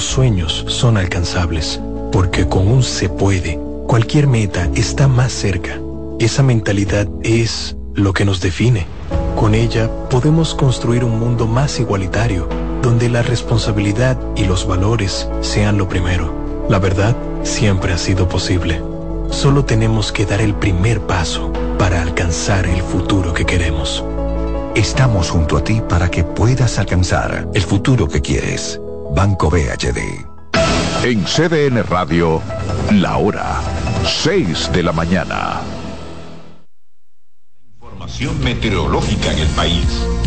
los sueños son alcanzables, porque con un se puede, cualquier meta está más cerca. Esa mentalidad es lo que nos define. Con ella podemos construir un mundo más igualitario, donde la responsabilidad y los valores sean lo primero. La verdad siempre ha sido posible. Solo tenemos que dar el primer paso para alcanzar el futuro que queremos. Estamos junto a ti para que puedas alcanzar el futuro que quieres. Banco BHD. En CDN Radio, la hora 6 de la mañana. Información meteorológica en el país.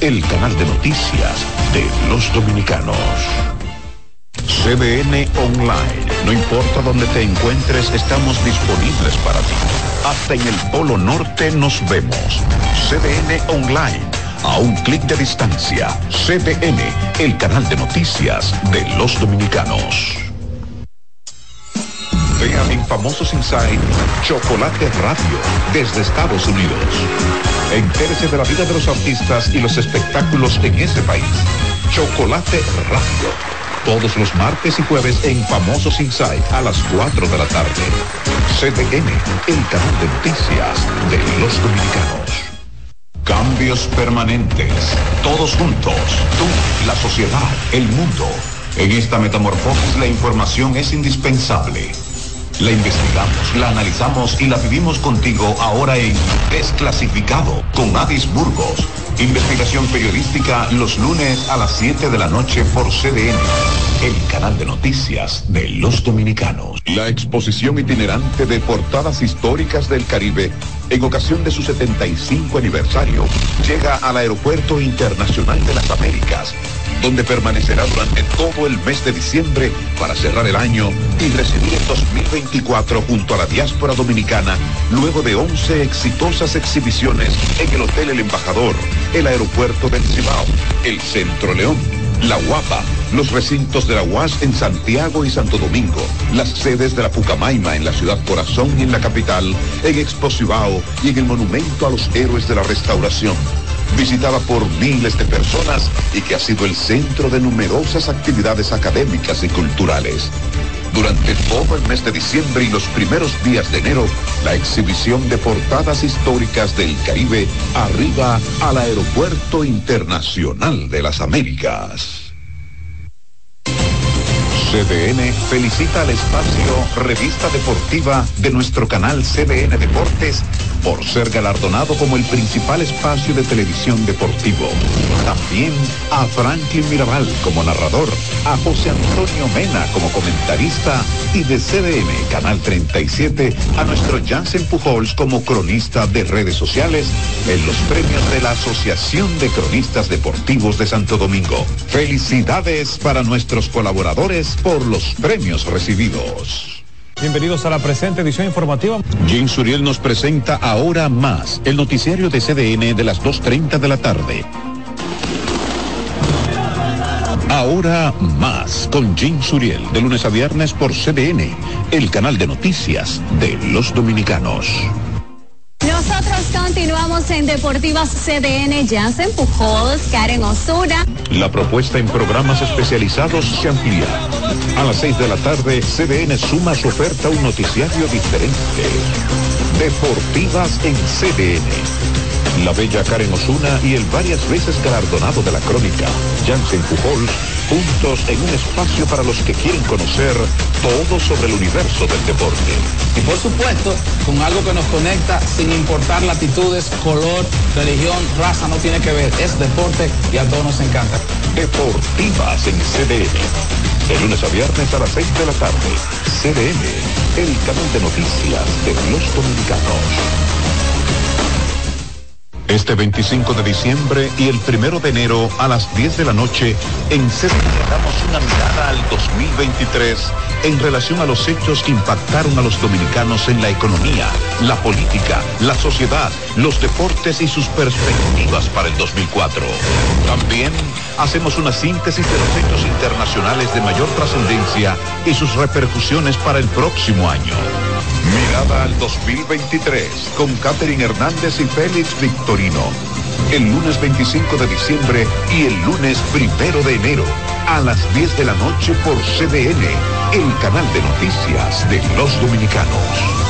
el canal de noticias de los dominicanos. CDN Online. No importa dónde te encuentres, estamos disponibles para ti. Hasta en el Polo Norte nos vemos. CDN Online. A un clic de distancia. CDN, el canal de noticias de los dominicanos. Vean en Famosos Inside Chocolate Radio desde Estados Unidos. Entérese de la vida de los artistas y los espectáculos en ese país. Chocolate Radio. Todos los martes y jueves en Famosos Inside a las 4 de la tarde. CDN, el canal de noticias de los dominicanos. Cambios permanentes. Todos juntos. Tú, la sociedad, el mundo. En esta metamorfosis la información es indispensable. La investigamos, la analizamos y la vivimos contigo ahora en Desclasificado con Adis Burgos. Investigación periodística los lunes a las 7 de la noche por CDN, el canal de noticias de los dominicanos. La exposición itinerante de portadas históricas del Caribe en ocasión de su 75 aniversario llega al Aeropuerto Internacional de las Américas donde permanecerá durante todo el mes de diciembre para cerrar el año y recibir el 2024 junto a la diáspora dominicana, luego de 11 exitosas exhibiciones en el Hotel El Embajador, el Aeropuerto del Cibao, el Centro León, La Guapa, los recintos de la UAS en Santiago y Santo Domingo, las sedes de la Pucamaima en la ciudad corazón y en la capital, en Expo Cibao y en el Monumento a los Héroes de la Restauración visitada por miles de personas y que ha sido el centro de numerosas actividades académicas y culturales. Durante todo el mes de diciembre y los primeros días de enero, la exhibición de portadas históricas del Caribe arriba al Aeropuerto Internacional de las Américas. CDN felicita al espacio Revista Deportiva de nuestro canal CDN Deportes por ser galardonado como el principal espacio de televisión deportivo. También a Franklin Mirabal como narrador, a José Antonio Mena como comentarista y de CDN Canal 37 a nuestro Jansen Pujols como cronista de redes sociales en los premios de la Asociación de Cronistas Deportivos de Santo Domingo. Felicidades para nuestros colaboradores por los premios recibidos. Bienvenidos a la presente edición informativa. Jim Suriel nos presenta ahora más el noticiario de CDN de las 2.30 de la tarde. Ahora más con Jim Suriel de lunes a viernes por CDN, el canal de noticias de los dominicanos. Nosotros continuamos en Deportivas CDN, Jansen Pujols, Karen Osura. La propuesta en programas especializados se amplía. A las 6 de la tarde, CDN suma su oferta un noticiario diferente. Deportivas en CDN. La bella Karen Osuna y el varias veces galardonado de la crónica, Jansen Pujols, juntos en un espacio para los que quieren conocer todo sobre el universo del deporte. Y por supuesto, con algo que nos conecta sin importar latitudes, color, religión, raza, no tiene que ver. Es deporte y a todos nos encanta. Deportivas en CDN. De lunes a viernes a las 6 de la tarde. CDN, el canal de noticias de los dominicanos. Este 25 de diciembre y el 1 de enero a las 10 de la noche, en CDN damos una mirada al 2023 en relación a los hechos que impactaron a los dominicanos en la economía, la política, la sociedad, los deportes y sus perspectivas para el 2004. También hacemos una síntesis de los hechos internacionales de mayor trascendencia y sus repercusiones para el próximo año. Mirada al 2023 con Catherine Hernández y Félix Victorino. El lunes 25 de diciembre y el lunes 1 de enero a las 10 de la noche por CDN, el canal de noticias de los dominicanos.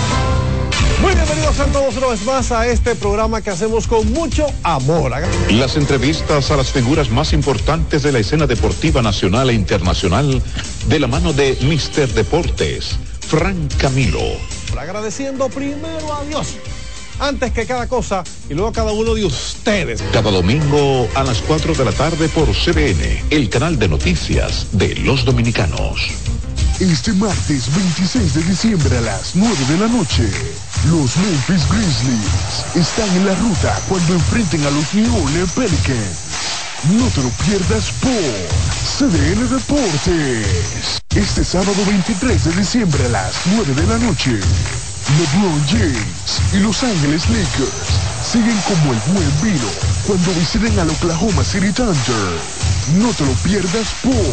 Muy bienvenidos a todos una vez más a este programa que hacemos con mucho amor. Las entrevistas a las figuras más importantes de la escena deportiva nacional e internacional de la mano de Mister Deportes, Frank Camilo agradeciendo primero a Dios antes que cada cosa y luego a cada uno de ustedes. Cada domingo a las 4 de la tarde por CBN, el canal de noticias de los dominicanos. Este martes 26 de diciembre a las 9 de la noche, los Memphis Grizzlies están en la ruta cuando enfrenten a los New Orleans Pelicans. No te lo pierdas por CDN Deportes. Este sábado 23 de diciembre a las 9 de la noche, LeBron James y Los Ángeles Lakers siguen como el buen vino cuando visiten al Oklahoma City Thunder. No te lo pierdas por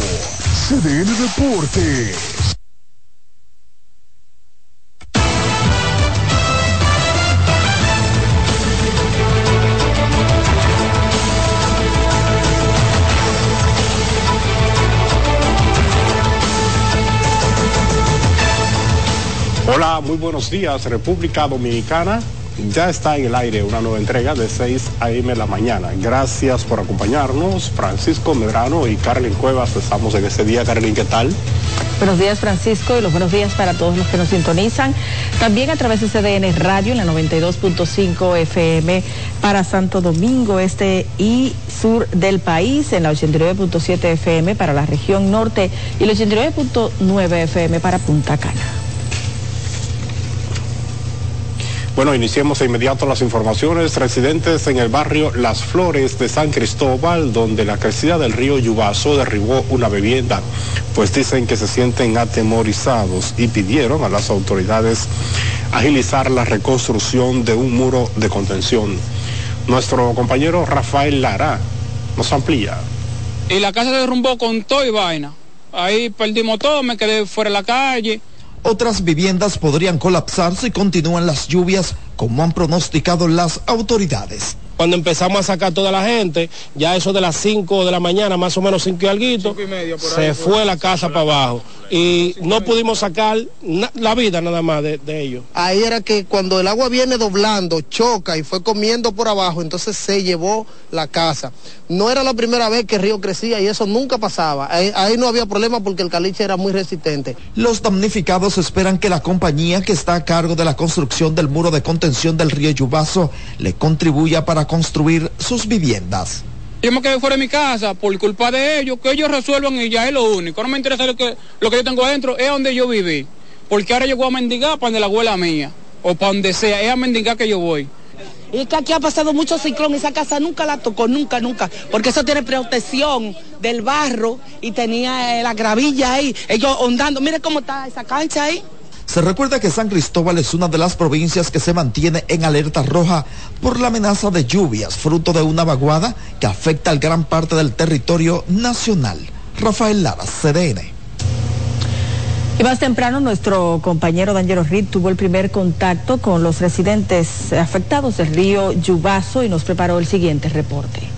CDN Deportes. Muy buenos días, República Dominicana. Ya está en el aire una nueva entrega de 6 a.m. la mañana. Gracias por acompañarnos, Francisco Medrano y Carolyn Cuevas. Estamos en ese día. Carolyn, ¿qué tal? Buenos días, Francisco, y los buenos días para todos los que nos sintonizan. También a través de CDN Radio en la 92.5 FM para Santo Domingo, este y sur del país, en la 89.7 FM para la región norte y la 89.9 FM para Punta Cana. Bueno, iniciemos de inmediato las informaciones. Residentes en el barrio Las Flores de San Cristóbal, donde la crecida del río Yubazo derribó una vivienda, pues dicen que se sienten atemorizados y pidieron a las autoridades agilizar la reconstrucción de un muro de contención. Nuestro compañero Rafael Lara nos amplía. Y la casa se derrumbó con todo y vaina. Ahí perdimos todo, me quedé fuera de la calle otras viviendas podrían colapsar si continúan las lluvias, como han pronosticado las autoridades. Cuando empezamos a sacar toda la gente, ya eso de las 5 de la mañana, más o menos 5 y algo, se fue la casa para abajo y no pudimos sacar la vida nada más de, de, ellos. Ahí era que cuando el agua viene doblando, choca y fue comiendo por abajo, entonces se llevó la casa. No era la primera vez que el río crecía y eso nunca pasaba. Ahí, ahí no había problema porque el caliche era muy resistente. Los damnificados esperan que la compañía que está a cargo de la construcción del muro de contención del río Yubazo le contribuya para construir sus viviendas. Yo me quedé fuera de mi casa por culpa de ellos, que ellos resuelvan y ya es lo único. No me interesa lo que, lo que yo tengo adentro, es donde yo viví. Porque ahora yo voy a mendigar para donde la abuela mía, o para donde sea, es a mendigar que yo voy. Y que aquí ha pasado mucho ciclón, esa casa nunca la tocó, nunca, nunca, porque eso tiene protección del barro y tenía eh, la gravilla ahí, ellos ondando, mire cómo está esa cancha ahí. Se recuerda que San Cristóbal es una de las provincias que se mantiene en alerta roja por la amenaza de lluvias, fruto de una vaguada que afecta al gran parte del territorio nacional. Rafael Lara, CDN. Y más temprano, nuestro compañero Daniel Reed tuvo el primer contacto con los residentes afectados del río Yubazo y nos preparó el siguiente reporte.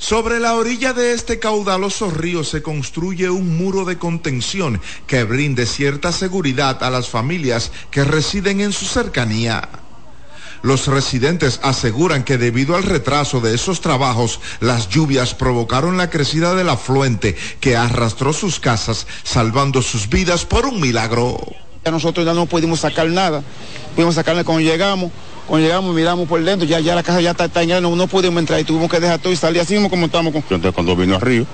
Sobre la orilla de este caudaloso río se construye un muro de contención que brinde cierta seguridad a las familias que residen en su cercanía. Los residentes aseguran que debido al retraso de esos trabajos, las lluvias provocaron la crecida del afluente que arrastró sus casas, salvando sus vidas por un milagro. Nosotros ya no pudimos sacar nada, pudimos sacarle cuando llegamos cuando llegamos, miramos por dentro, ya, ya la casa ya está, está no, no pudimos entrar y tuvimos que dejar todo y salir así mismo como estamos. Con... Entonces cuando vino el río,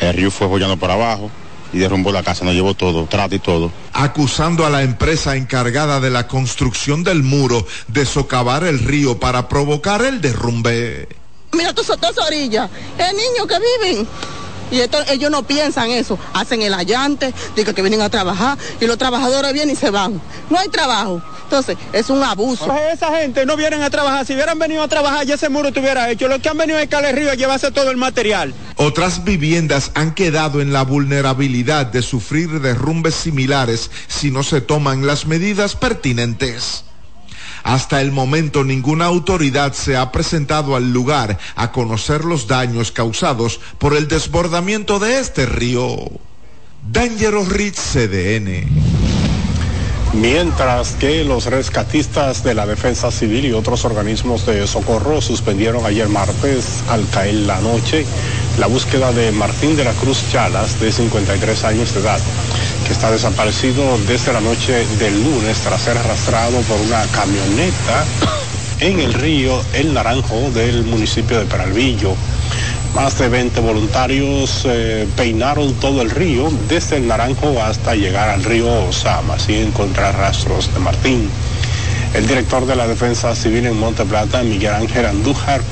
el río fue bollando para abajo y derrumbó la casa, nos llevó todo, trato y todo. Acusando a la empresa encargada de la construcción del muro de socavar el río para provocar el derrumbe. Mira tú todas orillas, el niño que viven. Y esto, ellos no piensan eso, hacen el allante, dicen que vienen a trabajar y los trabajadores vienen y se van. No hay trabajo. Entonces, es un abuso. Pues esa gente no vienen a trabajar. Si hubieran venido a trabajar, ya ese muro estuviera hecho. Los que han venido a Cale Río a llevarse todo el material. Otras viviendas han quedado en la vulnerabilidad de sufrir derrumbes similares si no se toman las medidas pertinentes. Hasta el momento ninguna autoridad se ha presentado al lugar a conocer los daños causados por el desbordamiento de este río. Dangerous Rich CDN. Mientras que los rescatistas de la Defensa Civil y otros organismos de socorro suspendieron ayer martes, al caer la noche, la búsqueda de Martín de la Cruz Chalas, de 53 años de edad, que está desaparecido desde la noche del lunes tras ser arrastrado por una camioneta en el río El Naranjo del municipio de Peralvillo. Más de 20 voluntarios eh, peinaron todo el río, desde el Naranjo hasta llegar al río Osama, sin encontrar rastros de Martín. El director de la Defensa Civil en Monte Plata, Miguel Ángel Andújar,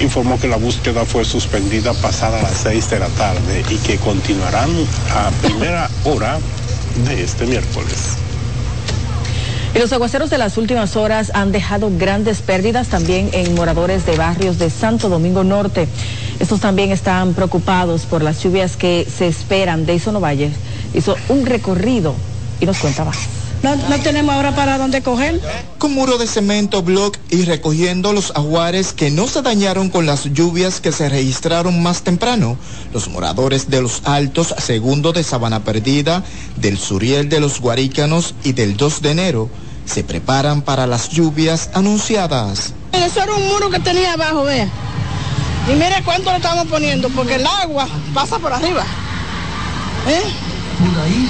informó que la búsqueda fue suspendida pasada las 6 de la tarde y que continuarán a primera hora de este miércoles. Y los aguaceros de las últimas horas han dejado grandes pérdidas también en moradores de barrios de Santo Domingo Norte. Estos también están preocupados por las lluvias que se esperan. Deison Valle hizo un recorrido y nos cuenta más. No, no, tenemos ahora para dónde coger. Con muro de cemento, block y recogiendo los aguares que no se dañaron con las lluvias que se registraron más temprano, los moradores de los Altos, segundo de Sabana Perdida, del Suriel de los Guarícanos y del 2 de enero, se preparan para las lluvias anunciadas. Eso era un muro que tenía abajo, vea. Y mire cuánto le estamos poniendo, porque el agua pasa por arriba. ¿Eh?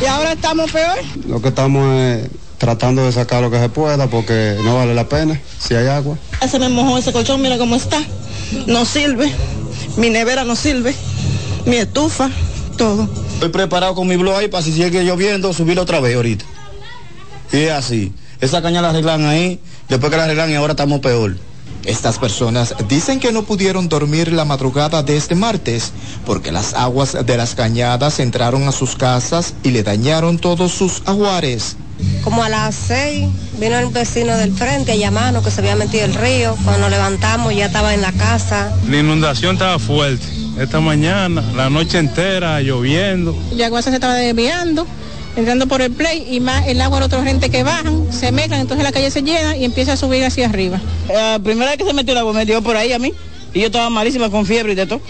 Y ahora estamos peor. Lo que estamos es tratando de sacar lo que se pueda porque no vale la pena si hay agua. Se me mojó ese colchón, mira cómo está. No sirve. Mi nevera no sirve. Mi estufa, todo. Estoy preparado con mi blog ahí para si sigue lloviendo, subirlo otra vez ahorita. Y es así. Esa caña la arreglan ahí, después que la arreglan y ahora estamos peor. Estas personas dicen que no pudieron dormir la madrugada de este martes porque las aguas de las cañadas entraron a sus casas y le dañaron todos sus aguares. Como a las seis vino el vecino del frente a llamarnos que se había metido el río. Cuando nos levantamos ya estaba en la casa. La inundación estaba fuerte. Esta mañana, la noche entera, lloviendo. El agua se estaba desviando entrando por el play y más el agua de otra gente que bajan, se mezclan, entonces la calle se llena y empieza a subir hacia arriba. La primera vez que se metió el agua me dio por ahí a mí y yo estaba malísima con fiebre y de todo.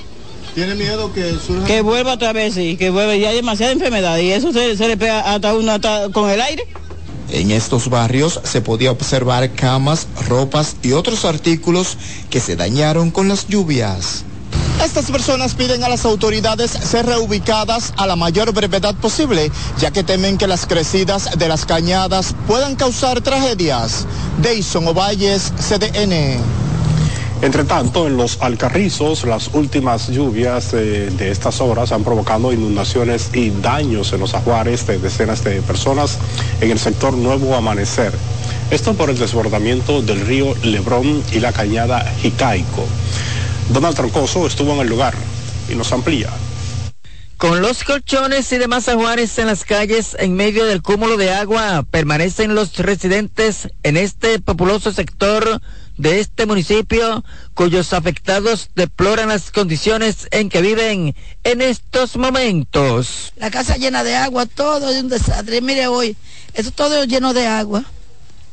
¿Tiene miedo que surja? Que vuelva otra vez, sí, que vuelva. Ya hay demasiada enfermedad y eso se, se le pega hasta uno hasta con el aire. En estos barrios se podía observar camas, ropas y otros artículos que se dañaron con las lluvias. Estas personas piden a las autoridades ser reubicadas a la mayor brevedad posible, ya que temen que las crecidas de las cañadas puedan causar tragedias. Deison Ovalles, CDN. Entre tanto, en los Alcarrizos, las últimas lluvias eh, de estas horas han provocado inundaciones y daños en los ajuares de decenas de personas en el sector Nuevo Amanecer. Esto por el desbordamiento del río Lebrón y la cañada Jicaico. Donald Troncoso estuvo en el lugar y nos amplía. Con los colchones y demás ajuares en las calles en medio del cúmulo de agua, permanecen los residentes en este populoso sector de este municipio, cuyos afectados deploran las condiciones en que viven en estos momentos. La casa llena de agua, todo es un desastre. Mire hoy, eso todo lleno de agua.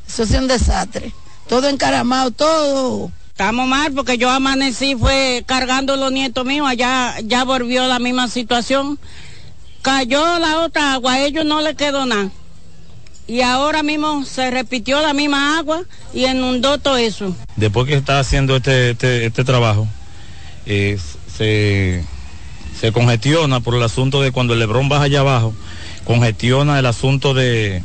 Eso es un desastre. Todo encaramado, todo. Estamos mal porque yo amanecí, fue cargando los nietos míos, allá ya volvió la misma situación. Cayó la otra agua, a ellos no les quedó nada. Y ahora mismo se repitió la misma agua y inundó todo eso. Después que está haciendo este, este, este trabajo, eh, se, se congestiona por el asunto de cuando el Lebrón baja allá abajo, congestiona el asunto de...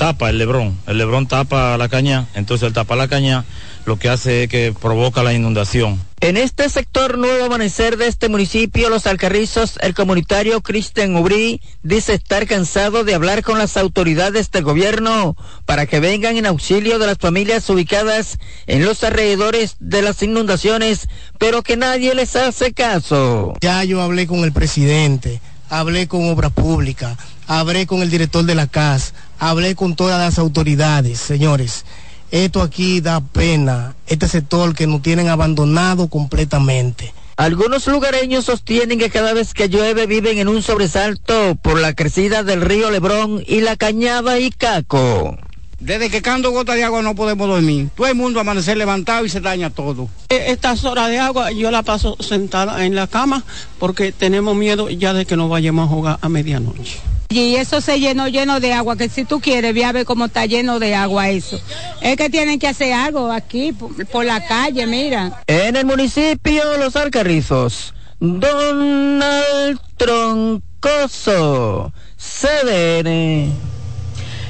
tapa el Lebrón, el Lebrón tapa la caña, entonces el tapa la caña lo que hace es que provoca la inundación. En este sector Nuevo Amanecer de este municipio, Los Alcarrizos, el comunitario Cristian Ubrí dice estar cansado de hablar con las autoridades del gobierno para que vengan en auxilio de las familias ubicadas en los alrededores de las inundaciones, pero que nadie les hace caso. Ya yo hablé con el presidente, hablé con Obra Pública, hablé con el director de la CAS, hablé con todas las autoridades, señores. Esto aquí da pena, este sector que nos tienen abandonado completamente. Algunos lugareños sostienen que cada vez que llueve viven en un sobresalto por la crecida del río Lebrón y la cañada Icaco. Desde que cando gota de agua no podemos dormir. Todo el mundo amanecer levantado y se daña todo. E, Estas horas de agua yo la paso sentada en la cama porque tenemos miedo ya de que nos vayamos a jugar a medianoche. Y eso se llenó lleno de agua, que si tú quieres, ve a ver cómo está lleno de agua eso. Es que tienen que hacer algo aquí, por, por la calle, mira. En el municipio Los Alcarrizos, Donald Troncoso, CDN.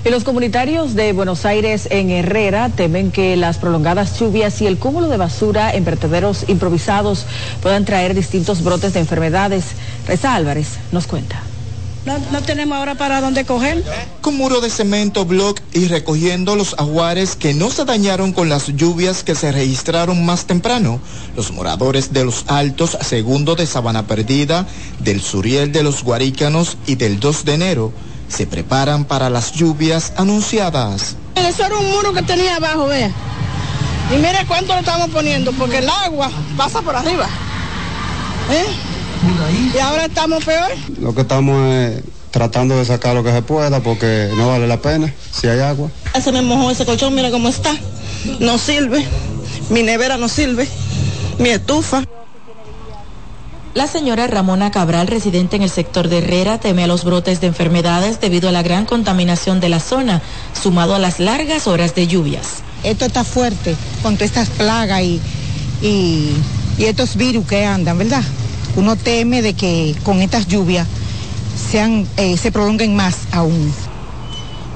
Y los comunitarios de Buenos Aires en Herrera temen que las prolongadas lluvias y el cúmulo de basura en vertederos improvisados puedan traer distintos brotes de enfermedades. Reza Álvarez nos cuenta. No, no tenemos ahora para dónde coger. Con muro de cemento, block y recogiendo los aguares que no se dañaron con las lluvias que se registraron más temprano, los moradores de los Altos, segundo de Sabana Perdida, del Suriel de los Guarícanos y del 2 de enero, se preparan para las lluvias anunciadas. Eso era un muro que tenía abajo, vea. Y mire cuánto le estamos poniendo, porque el agua pasa por arriba. ¿Eh? Y ahora estamos peor. Lo que estamos es tratando de sacar lo que se pueda porque no vale la pena si hay agua. Se me mojó ese colchón, mira cómo está. No sirve. Mi nevera no sirve. Mi estufa. La señora Ramona Cabral, residente en el sector de Herrera, teme a los brotes de enfermedades debido a la gran contaminación de la zona, sumado a las largas horas de lluvias. Esto está fuerte con todas estas plagas y, y, y estos virus que andan, ¿verdad? Uno teme de que con estas lluvias sean, eh, se prolonguen más aún.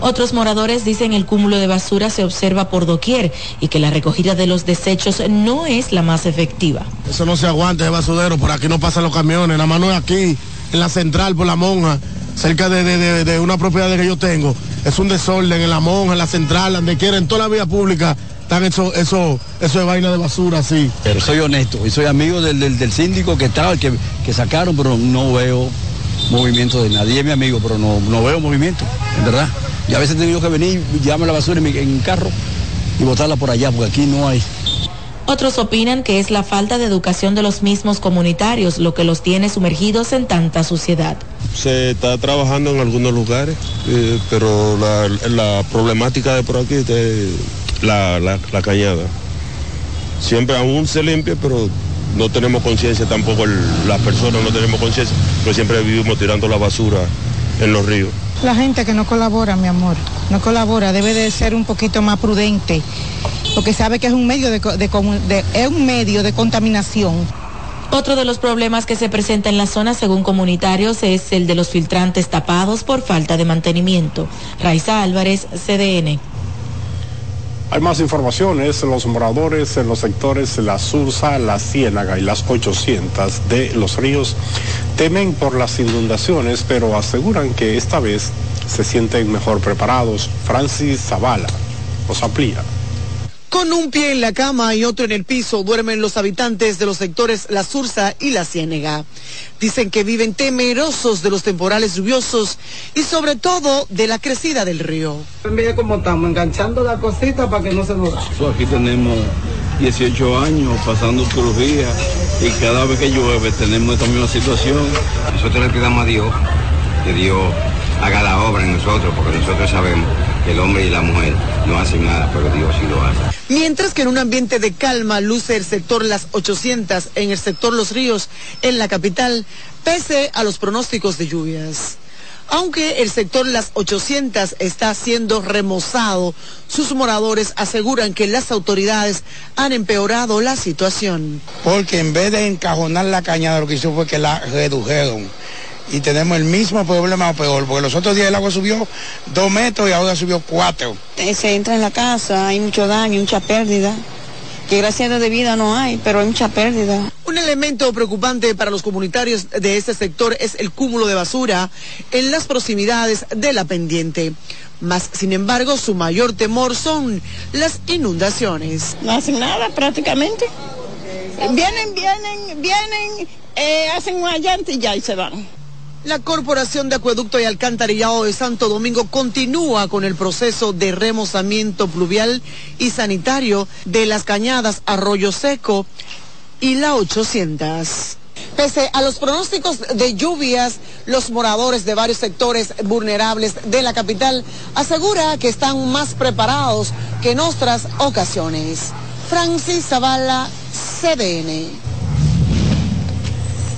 Otros moradores dicen el cúmulo de basura se observa por doquier y que la recogida de los desechos no es la más efectiva. Eso no se aguanta, es basurero, por aquí no pasan los camiones, nada más no es aquí, en la central, por la monja, cerca de, de- de- de una propiedad que yo tengo. Es un desorden en la monja, en la central, donde quiera, en toda la vía pública, están eso, eso, eso de vaina de basura así. Pero soy honesto y soy amigo del, del- del síndico que estaba, que, que sacaron, pero no veo movimiento de nadie. Es mi amigo, pero no, no veo movimiento, en verdad. Y a veces he tenido que venir, llevarme la basura en mi en carro y botarla por allá, porque aquí no hay. Otros opinan que es la falta de educación de los mismos comunitarios lo que los tiene sumergidos en tanta suciedad. Se está trabajando en algunos lugares, eh, pero la, la problemática de por aquí es la, la, la cañada. Siempre aún se limpia, pero no tenemos conciencia tampoco, el- las personas no tenemos conciencia, porque siempre vivimos tirando la basura en los ríos. La gente que no colabora, mi amor, no colabora, debe de ser un poquito más prudente, porque sabe que es un medio de- es un medio de contaminación. Otro de los problemas que se presenta en la zona, según comunitarios, es el de los filtrantes tapados por falta de mantenimiento. Raiza Álvarez, CDN. Hay más informaciones. Los moradores en los sectores La Sursa, La Ciénaga y las 800 de los ríos temen por las inundaciones, pero aseguran que esta vez se sienten mejor preparados. Francis Zavala nos amplía. Con un pie en la cama y otro en el piso duermen los habitantes de los sectores La Sursa y La Ciénega. Dicen que viven temerosos de los temporales lluviosos y sobre todo de la crecida del río. Mira cómo estamos, enganchando la cosita para que no se nos da. Aquí tenemos 18 años pasando cirugía y cada vez que llueve tenemos esta misma situación. Nosotros le pedimos a Dios que Dios haga la obra en nosotros, porque nosotros sabemos el hombre y la mujer no hacen nada, pero Dios sí lo hace. Mientras que en un ambiente de calma luce el sector Las 800 en el sector Los Ríos en la capital, pese a los pronósticos de lluvias. Aunque el sector Las 800 está siendo remozado, sus moradores aseguran que las autoridades han empeorado la situación. Porque en vez de encajonar la cañada, lo que hizo fue que la redujeron. Y tenemos el mismo problema o peor, porque los otros días el agua subió dos metros y ahora subió cuatro. Eh, Se entra en la casa, hay mucho daño, mucha pérdida. que gracias a de vida no hay, pero hay mucha pérdida. Un elemento preocupante para los comunitarios de este sector es el cúmulo de basura en las proximidades de la pendiente. Más, sin embargo, su mayor temor son las inundaciones. No hacen nada prácticamente. Vienen, vienen, vienen, eh, hacen una llanta y ya y se van. La Corporación de Acueducto y Alcantarillado de Santo Domingo continúa con el proceso de remozamiento pluvial y sanitario de las cañadas Arroyo Seco y la 800. Pese a los pronósticos de lluvias, los moradores de varios sectores vulnerables de la capital asegura que están más preparados que en otras ocasiones. Francis Zavala, CDN.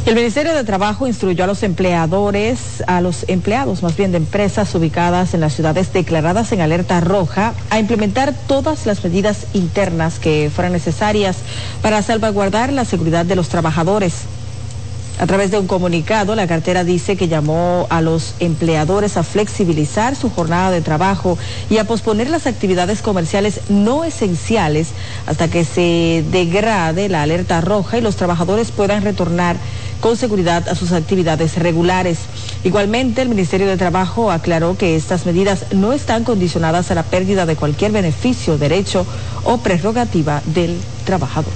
El Ministerio de Trabajo instruyó a los empleadores, a los empleados más bien de empresas ubicadas en las ciudades declaradas en alerta roja, a implementar todas las medidas internas que fueran necesarias para salvaguardar la seguridad de los trabajadores. A través de un comunicado, la cartera dice que llamó a los empleadores a flexibilizar su jornada de trabajo y a posponer las actividades comerciales no esenciales hasta que se degrade la alerta roja y los trabajadores puedan retornar con seguridad a sus actividades regulares. Igualmente, el Ministerio de Trabajo aclaró que estas medidas no están condicionadas a la pérdida de cualquier beneficio, derecho o prerrogativa del trabajador.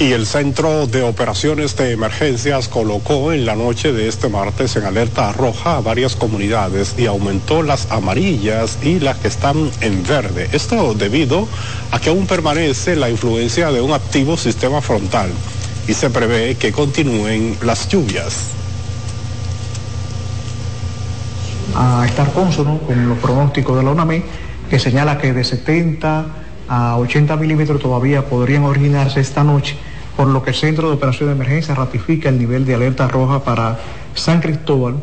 Y el Centro de Operaciones de Emergencias colocó en la noche de este martes en alerta roja a varias comunidades y aumentó las amarillas y las que están en verde. Esto debido a que aún permanece la influencia de un activo sistema frontal y se prevé que continúen las lluvias. A estar consono con los pronósticos de la UNAMI, que señala que de 70 a 80 milímetros todavía podrían originarse esta noche por lo que el Centro de Operación de Emergencia ratifica el nivel de alerta roja para San Cristóbal,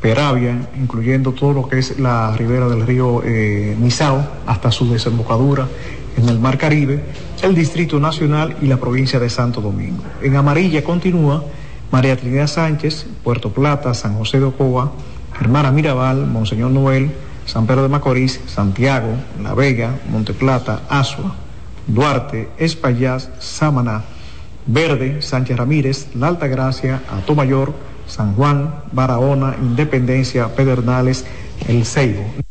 Peravia, incluyendo todo lo que es la ribera del río eh, Nizao hasta su desembocadura en el Mar Caribe, el Distrito Nacional y la provincia de Santo Domingo. En amarilla continúa María Trinidad Sánchez, Puerto Plata, San José de Ocoa, Hermana Mirabal, Monseñor Noel, San Pedro de Macorís, Santiago, La Vega, Monte Plata, Asua, Duarte, Espaillat, Samaná, Verde, Sánchez Ramírez, La Alta Gracia, Atomayor, San Juan, Barahona, Independencia, Pedernales, El Ceibo.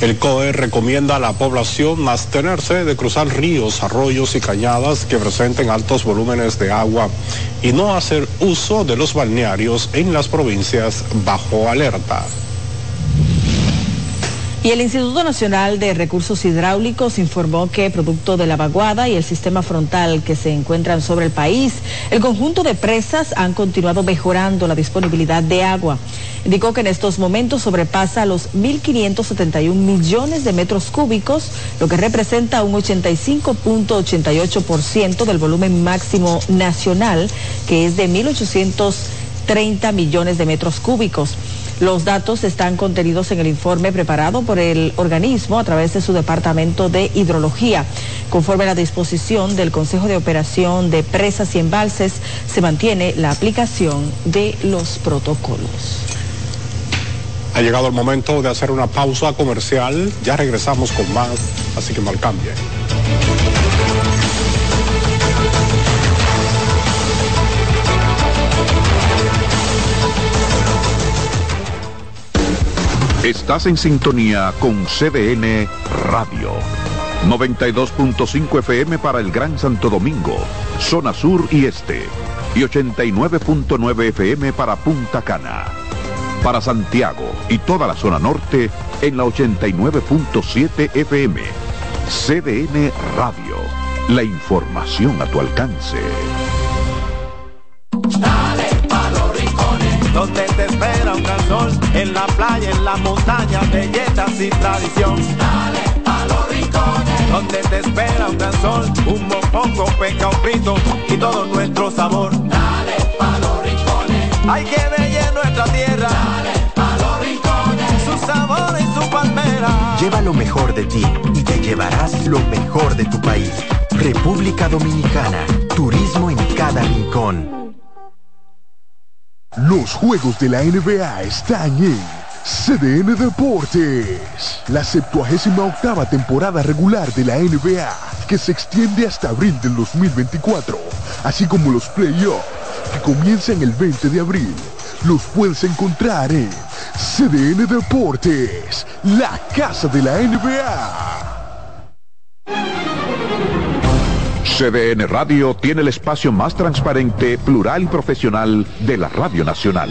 El COE recomienda a la población abstenerse de cruzar ríos, arroyos y cañadas que presenten altos volúmenes de agua y no hacer uso de los balnearios en las provincias bajo alerta. Y el Instituto Nacional de Recursos Hidráulicos informó que, producto de la vaguada y el sistema frontal que se encuentran sobre el país, el conjunto de presas han continuado mejorando la disponibilidad de agua. Indicó que en estos momentos sobrepasa los 1.571 millones de metros cúbicos, lo que representa un 85.88% del volumen máximo nacional, que es de 1.830 millones de metros cúbicos. Los datos están contenidos en el informe preparado por el organismo a través de su departamento de hidrología. Conforme a la disposición del Consejo de Operación de Presas y Embalses, se mantiene la aplicación de los protocolos. Ha llegado el momento de hacer una pausa comercial. Ya regresamos con más, así que mal cambie. Estás en sintonía con CDN Radio. 92.5 FM para el Gran Santo Domingo, zona sur y este. Y 89.9 FM para Punta Cana. Para Santiago y toda la zona norte en la 89.7 FM. CDN Radio. La información a tu alcance. Dale pa los rincones, donde te espera un gran sol, en la playa, en la montaña, belletas y tradición. Dale pa los rincones, donde te espera un gran sol, un mopongo, peca, un frito y todo nuestro sabor. Dale pa los rincones, hay que bella Lleva lo mejor de ti y te llevarás lo mejor de tu país. República Dominicana, turismo en cada rincón. Los juegos de la NBA están en CDN Deportes, la 78 temporada regular de la NBA, que se extiende hasta abril del 2024, así como los playoffs, que comienzan el 20 de abril. Los puedes encontrar en CDN Deportes, la casa de la NBA. CDN Radio tiene el espacio más transparente, plural y profesional de la Radio Nacional.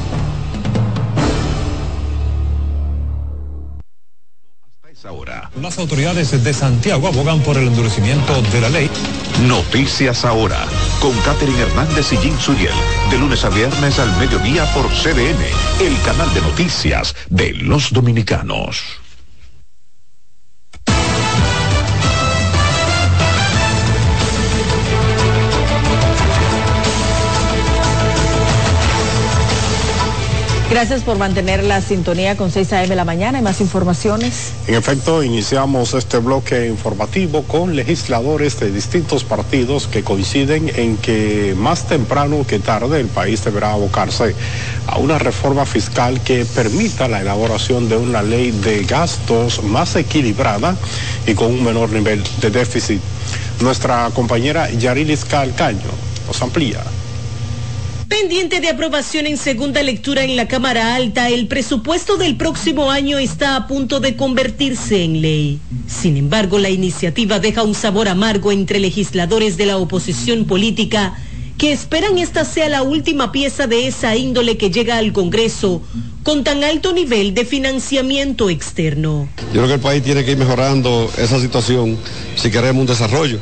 Ahora. Las autoridades de Santiago abogan por el endurecimiento de la ley. Noticias ahora, con Catherine Hernández y Jim Suriel, de lunes a viernes al mediodía por CDN, el canal de noticias de los dominicanos. Gracias por mantener la sintonía con 6 a.m. la mañana y más informaciones. En efecto, iniciamos este bloque informativo con legisladores de distintos partidos que coinciden en que más temprano que tarde el país deberá abocarse a una reforma fiscal que permita la elaboración de una ley de gastos más equilibrada y con un menor nivel de déficit. Nuestra compañera Yarilis Calcaño nos amplía. Pendiente de aprobación en segunda lectura en la Cámara Alta, el presupuesto del próximo año está a punto de convertirse en ley. Sin embargo, la iniciativa deja un sabor amargo entre legisladores de la oposición política que esperan esta sea la última pieza de esa índole que llega al Congreso con tan alto nivel de financiamiento externo. Yo creo que el país tiene que ir mejorando esa situación si queremos un desarrollo.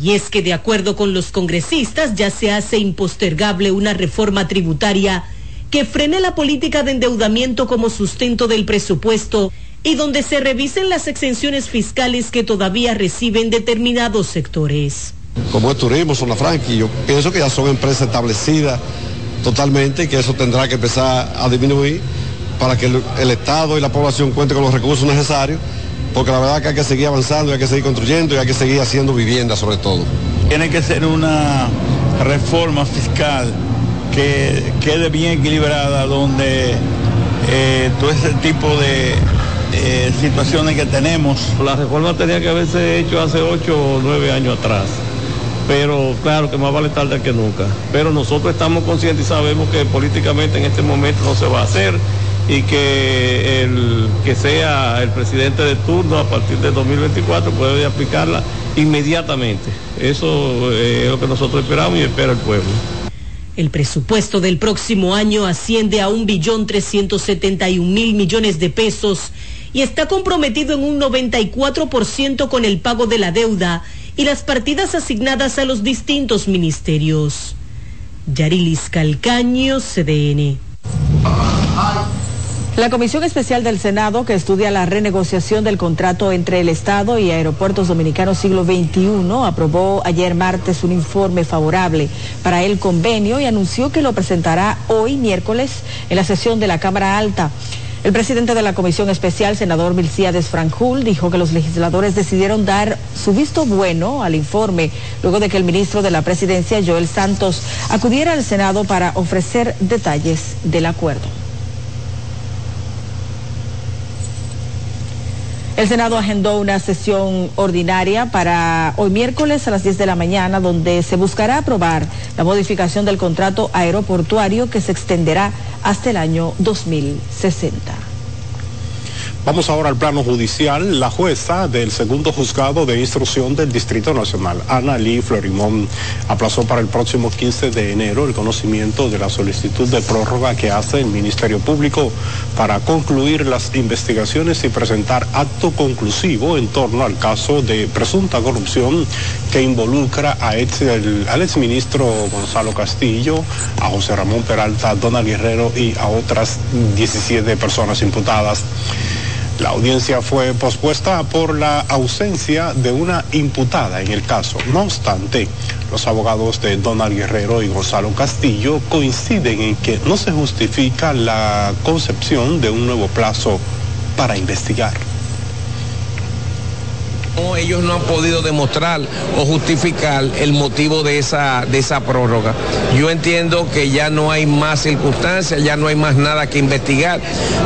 Y es que de acuerdo con los congresistas ya se hace impostergable una reforma tributaria que frene la política de endeudamiento como sustento del presupuesto y donde se revisen las exenciones fiscales que todavía reciben determinados sectores. Como el turismo, zona franca, yo pienso que ya son empresas establecidas totalmente y que eso tendrá que empezar a disminuir para que el, el Estado y la población cuenten con los recursos necesarios porque la verdad que hay que seguir avanzando, hay que seguir construyendo y hay que seguir haciendo vivienda sobre todo. Tiene que ser una reforma fiscal que quede bien equilibrada, donde eh, todo ese tipo de eh, situaciones que tenemos. La reforma tenía que haberse hecho hace ocho o nueve años atrás. Pero claro que más vale tarde que nunca. Pero nosotros estamos conscientes y sabemos que políticamente en este momento no se va a hacer y que el que sea el presidente de turno a partir de 2024 puede aplicarla inmediatamente. Eso es lo que nosotros esperamos y espera el pueblo. El presupuesto del próximo año asciende a un billón trescientos setenta y un mil millones de pesos y está comprometido en un 94% con el pago de la deuda y las partidas asignadas a los distintos ministerios. Yarilis Calcaño, CDN. La Comisión Especial del Senado, que estudia la renegociación del contrato entre el Estado y Aeropuertos Dominicanos Siglo XXI, aprobó ayer martes un informe favorable para el convenio y anunció que lo presentará hoy miércoles en la sesión de la Cámara Alta. El presidente de la Comisión Especial, senador Milciades Franjul, dijo que los legisladores decidieron dar su visto bueno al informe luego de que el ministro de la Presidencia, Joel Santos, acudiera al Senado para ofrecer detalles del acuerdo. El Senado agendó una sesión ordinaria para hoy miércoles a las 10 de la mañana, donde se buscará aprobar la modificación del contrato aeroportuario que se extenderá hasta el año 2060. Vamos ahora al plano judicial. La jueza del segundo juzgado de instrucción del Distrito Nacional, Ana Lee Florimón, aplazó para el próximo 15 de enero el conocimiento de la solicitud de prórroga que hace el Ministerio Público para concluir las investigaciones y presentar acto conclusivo en torno al caso de presunta corrupción que involucra a el, al exministro Gonzalo Castillo, a José Ramón Peralta, a Donald Guerrero y a otras 17 personas imputadas. La audiencia fue pospuesta por la ausencia de una imputada en el caso. No obstante, los abogados de Donald Guerrero y Gonzalo Castillo coinciden en que no se justifica la concepción de un nuevo plazo para investigar. No, ellos no han podido demostrar o justificar el motivo de esa, de esa prórroga. Yo entiendo que ya no hay más circunstancias, ya no hay más nada que investigar.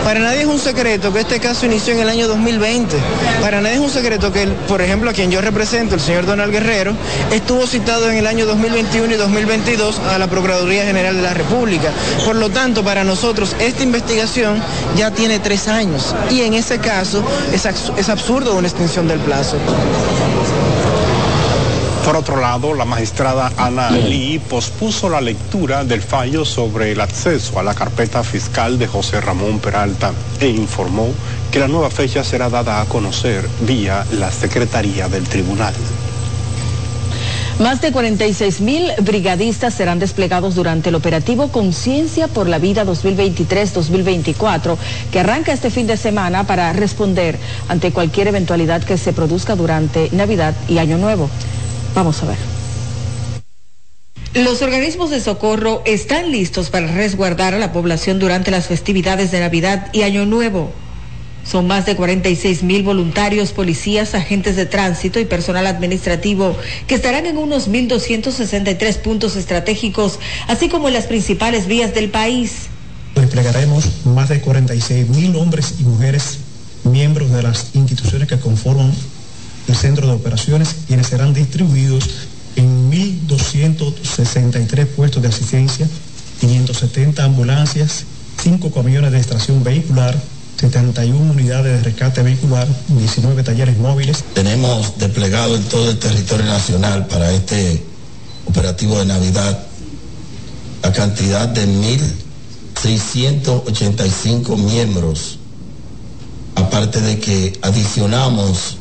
Para nadie es un secreto que este caso inició en el año 2020. Para nadie es un secreto que, por ejemplo, a quien yo represento, el señor Donald Guerrero, estuvo citado en el año 2021 y 2022 a la Procuraduría General de la República. Por lo tanto, para nosotros esta investigación ya tiene tres años y en ese caso es, es absurdo una extensión del plazo. Por otro lado, la magistrada Ana Lee pospuso la lectura del fallo sobre el acceso a la carpeta fiscal de José Ramón Peralta e informó que la nueva fecha será dada a conocer vía la Secretaría del Tribunal. Más de 46 mil brigadistas serán desplegados durante el operativo Conciencia por la Vida 2023-2024, que arranca este fin de semana para responder ante cualquier eventualidad que se produzca durante Navidad y Año Nuevo. Vamos a ver. Los organismos de socorro están listos para resguardar a la población durante las festividades de Navidad y Año Nuevo. Son más de 46 mil voluntarios, policías, agentes de tránsito y personal administrativo que estarán en unos 1.263 puntos estratégicos, así como en las principales vías del país. Desplegaremos más de 46 mil hombres y mujeres, miembros de las instituciones que conforman el centro de operaciones, quienes serán distribuidos en 1.263 puestos de asistencia, 570 ambulancias, 5 camiones de extracción vehicular, 71 unidades de rescate vehicular, 19 talleres móviles. Tenemos desplegado en todo el territorio nacional para este operativo de Navidad la cantidad de 1.685 miembros, aparte de que adicionamos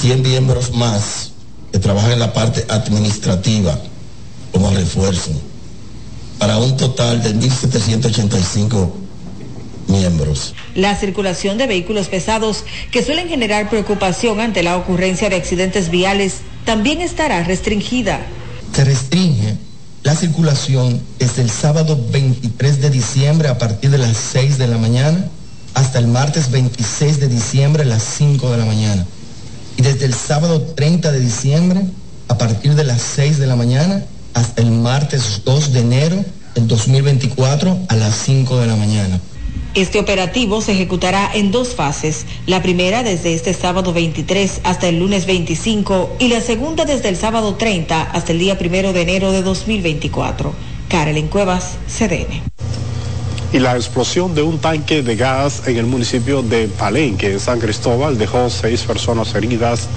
100 miembros más que trabajan en la parte administrativa como refuerzo, para un total de 1.785 miembros. La circulación de vehículos pesados que suelen generar preocupación ante la ocurrencia de accidentes viales también estará restringida. Se restringe la circulación desde el sábado 23 de diciembre a partir de las 6 de la mañana hasta el martes 26 de diciembre a las 5 de la mañana. Y desde el sábado 30 de diciembre a partir de las 6 de la mañana hasta el martes 2 de enero del 2024 a las 5 de la mañana. Este operativo se ejecutará en dos fases, la primera desde este sábado 23 hasta el lunes 25 y la segunda desde el sábado 30 hasta el día primero de enero de 2024. Carolyn Cuevas, CDN. Y la explosión de un tanque de gas en el municipio de Palenque, en San Cristóbal, dejó seis personas heridas,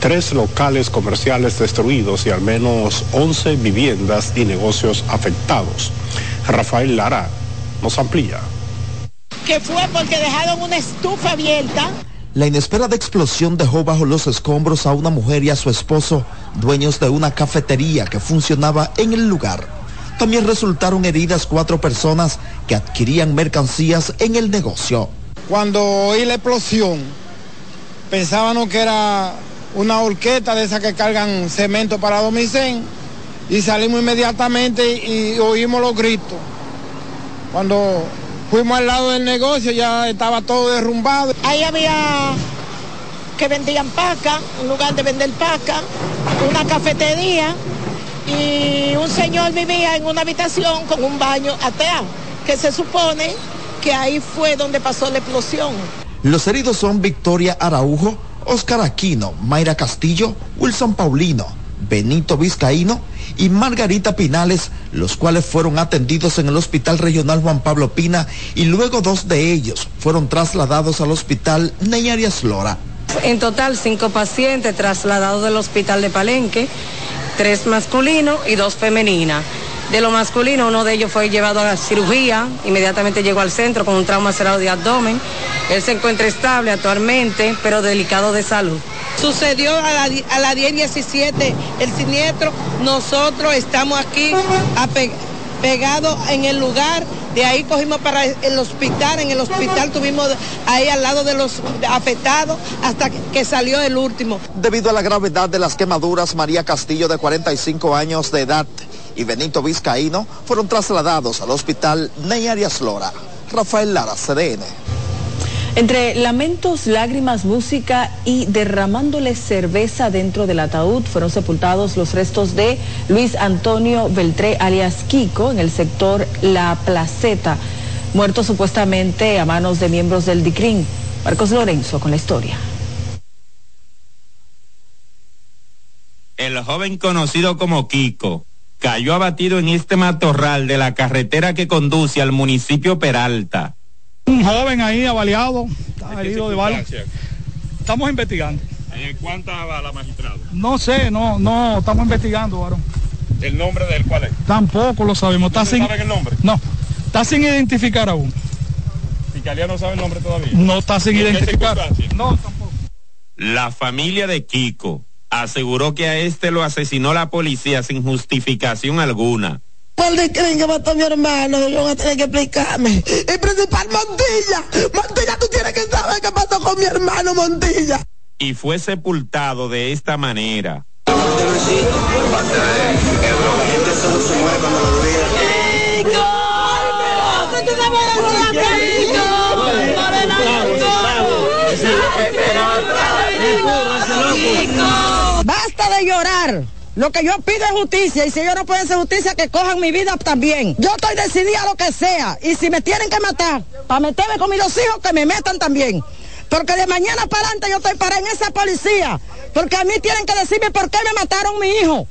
tres locales comerciales destruidos y al menos 11 viviendas y negocios afectados. Rafael Lara nos amplía que fue porque dejaron una estufa abierta. La inesperada explosión dejó bajo los escombros a una mujer y a su esposo, dueños de una cafetería que funcionaba en el lugar. También resultaron heridas cuatro personas que adquirían mercancías en el negocio. Cuando oí la explosión, pensábamos que era una horqueta de esas que cargan cemento para domicén y salimos inmediatamente y oímos los gritos. Cuando Fuimos al lado del negocio, ya estaba todo derrumbado. Ahí había que vendían paca, un lugar de vender paca, una cafetería y un señor vivía en una habitación con un baño atrás, que se supone que ahí fue donde pasó la explosión. Los heridos son Victoria Araujo, Oscar Aquino, Mayra Castillo, Wilson Paulino, Benito Vizcaíno y Margarita Pinales, los cuales fueron atendidos en el Hospital Regional Juan Pablo Pina y luego dos de ellos fueron trasladados al Hospital Neñarias Lora. En total, cinco pacientes trasladados del Hospital de Palenque, tres masculinos y dos femeninas. De lo masculino, uno de ellos fue llevado a la cirugía, inmediatamente llegó al centro con un trauma cerrado de abdomen. Él se encuentra estable actualmente, pero delicado de salud. Sucedió a la, a la 10-17 el siniestro. Nosotros estamos aquí pegados en el lugar De ahí cogimos para el hospital, en el hospital tuvimos ahí al lado de los afectados hasta que salió el último. Debido a la gravedad de las quemaduras, María Castillo, de 45 años de edad, y Benito Vizcaíno fueron trasladados al hospital Ney Arias Lora. Rafael Lara, CDN. Entre lamentos, lágrimas, música y derramándole cerveza dentro del ataúd fueron sepultados los restos de Luis Antonio Beltré alias Kiko en el sector La Placeta, muerto supuestamente a manos de miembros del DICRIN. Marcos Lorenzo con la historia. El joven conocido como Kiko cayó abatido en este matorral de la carretera que conduce al municipio Peralta. Un joven ahí avaliado, está herido de bala. Estamos investigando. ¿Cuánta bala, magistrado? No sé, no, no, estamos investigando, varón. ¿El nombre del cuál es? Tampoco lo sabemos. Está ¿No sin, saben el nombre? No, está sin identificar aún. ¿Fiscalía no sabe el nombre todavía? No está sin ¿En qué identificar. No, tampoco. La familia de Kiko aseguró que a este lo asesinó la policía sin justificación alguna. ¿Cuál de creen que mató a mi hermano? Yo voy a tener que explicarme. El principal Montilla. Montilla, tú tienes que saber qué pasó con mi hermano Montilla. Y fue sepultado de esta manera. Basta de llorar. Lo que yo pido es justicia y si ellos no pueden hacer justicia, que cojan mi vida también. Yo estoy decidida a lo que sea y si me tienen que matar, para meterme con mis dos hijos, que me metan también. Porque de mañana para adelante yo estoy para en esa policía. Porque a mí tienen que decirme por qué me mataron mi hijo.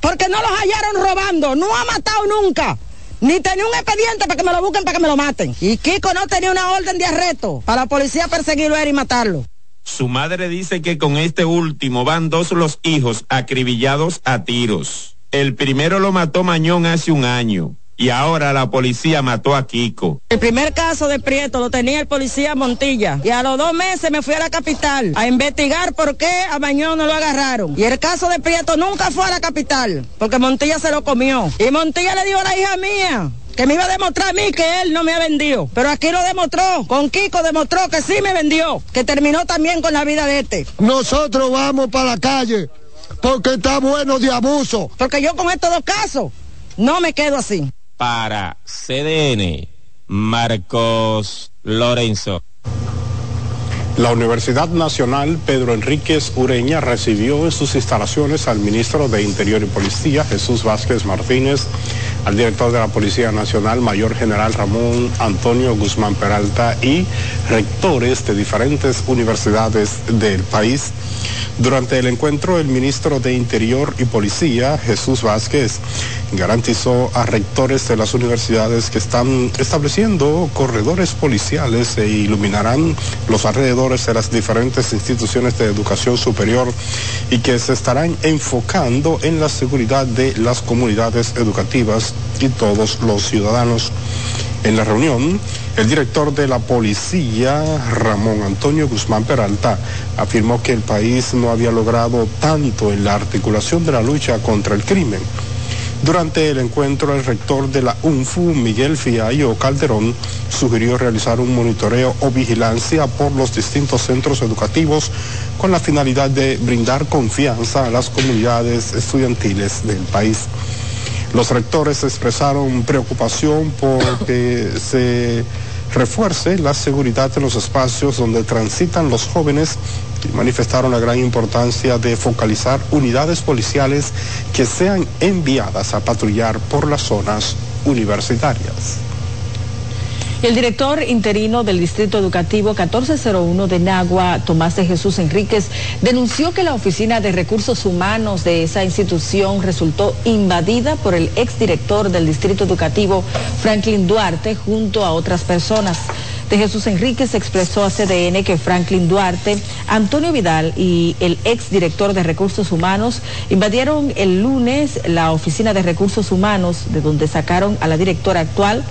Porque no los hallaron robando. No ha matado nunca. Ni tenía un expediente para que me lo busquen, para que me lo maten. Y Kiko no tenía una orden de arresto para la policía perseguirlo y matarlo. Su madre dice que con este último van dos los hijos acribillados a tiros. El primero lo mató Mañón hace un año y ahora la policía mató a Kiko. El primer caso de Prieto lo tenía el policía Montilla. Y a los dos meses me fui a la capital a investigar por qué a Mañón no lo agarraron. Y el caso de Prieto nunca fue a la capital, porque Montilla se lo comió. Y Montilla le dijo a la hija mía que me iba a demostrar a mí que él no me ha vendido. Pero aquí lo demostró, con Kiko demostró que sí me vendió, que terminó también con la vida de este. Nosotros vamos para la calle porque está bueno de abuso. Porque yo con estos dos casos no me quedo así. Para CDN, Marcos Lorenzo. La Universidad Nacional Pedro Enríquez Ureña recibió en sus instalaciones al ministro de Interior y Policía, Jesús Vázquez Martínez, al director de la Policía Nacional, Mayor General Ramón Antonio Guzmán Peralta y rectores de diferentes universidades del país. Durante el encuentro, el ministro de Interior y Policía, Jesús Vázquez, garantizó a rectores de las universidades que están estableciendo corredores policiales e iluminarán los alrededores de las diferentes instituciones de educación superior y que se estarán enfocando en la seguridad de las comunidades educativas y todos los ciudadanos. En la reunión, el director de la policía, Ramón Antonio Guzmán Peralta, afirmó que el país no había logrado tanto en la articulación de la lucha contra el crimen. Durante el encuentro, el rector de la UNFU, Miguel Fiallo Calderón, sugirió realizar un monitoreo o vigilancia por los distintos centros educativos con la finalidad de brindar confianza a las comunidades estudiantiles del país. Los rectores expresaron preocupación porque se refuerce la seguridad en los espacios donde transitan los jóvenes y manifestaron la gran importancia de focalizar unidades policiales que sean enviadas a patrullar por las zonas universitarias. El director interino del Distrito Educativo 1401 de Nagua, Tomás de Jesús Enríquez, denunció que la Oficina de Recursos Humanos de esa institución resultó invadida por el exdirector del Distrito Educativo, Franklin Duarte, junto a otras personas. De Jesús Enríquez expresó a CDN que Franklin Duarte, Antonio Vidal y el exdirector de Recursos Humanos invadieron el lunes la Oficina de Recursos Humanos, de donde sacaron a la directora actual,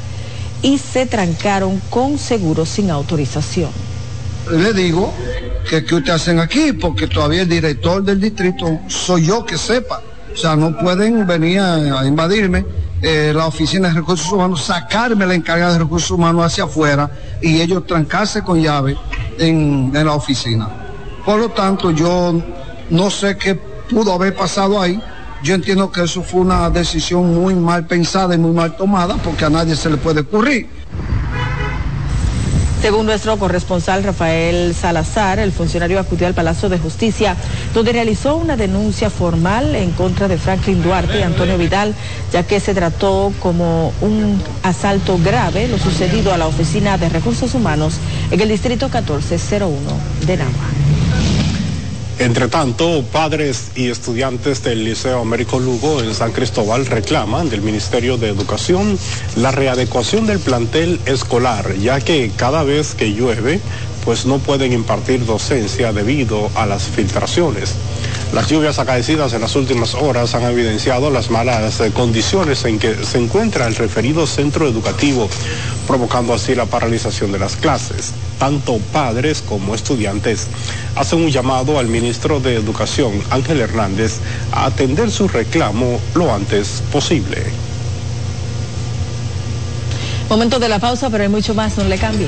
y se trancaron con seguro sin autorización. Le digo que qué ustedes hacen aquí, porque todavía el director del distrito soy yo que sepa. O sea, no pueden venir a, invadirme eh, la oficina de recursos humanos, sacarme la encargada de recursos humanos hacia afuera y ellos trancarse con llave en la oficina. Por lo tanto, yo no sé qué pudo haber pasado ahí. Yo entiendo que eso fue una decisión muy mal pensada y muy mal tomada porque a nadie se le puede ocurrir. Según nuestro corresponsal Rafael Salazar, el funcionario acudió al Palacio de Justicia, donde realizó una denuncia formal en contra de Franklin Duarte y Antonio Vidal, ya que se trató como un asalto grave lo sucedido a la Oficina de Recursos Humanos en el Distrito 1401 de Nagua. Entre tanto, padres y estudiantes del Liceo Américo Lugo en San Cristóbal reclaman del Ministerio de Educación la readecuación del plantel escolar, ya que cada vez que llueve, pues no pueden impartir docencia debido a las filtraciones. Las lluvias acaecidas en las últimas horas han evidenciado las malas eh, condiciones en que se encuentra el referido centro educativo, provocando así la paralización de las clases. Tanto padres como estudiantes hacen un llamado al ministro de Educación, Ángel Hernández, a atender su reclamo lo antes posible. Momento de la pausa, pero hay mucho más, no le cambie.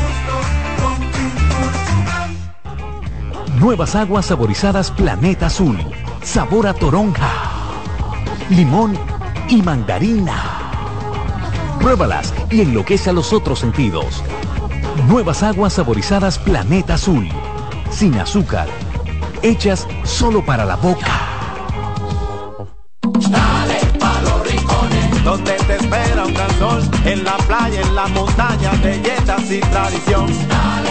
Nuevas aguas saborizadas Planeta Azul. Sabor a toronja, limón y mandarina. Pruébalas y enloquece a los otros sentidos. Nuevas aguas saborizadas Planeta Azul. Sin azúcar. Hechas solo para la boca. Dale los te espera un gran sol, en la playa, en y tradición. dale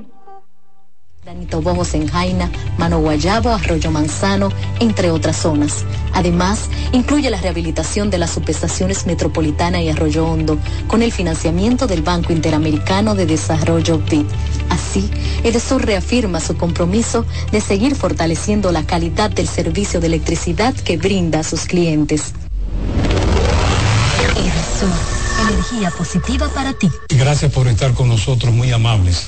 Danito en Jaina, Mano Guayabo, Arroyo Manzano, entre otras zonas. Además, incluye la rehabilitación de las subestaciones Metropolitana y Arroyo Hondo con el financiamiento del Banco Interamericano de Desarrollo BID. Así, Edesur reafirma su compromiso de seguir fortaleciendo la calidad del servicio de electricidad que brinda a sus clientes. Edesur, energía positiva para ti. Gracias por estar con nosotros, muy amables.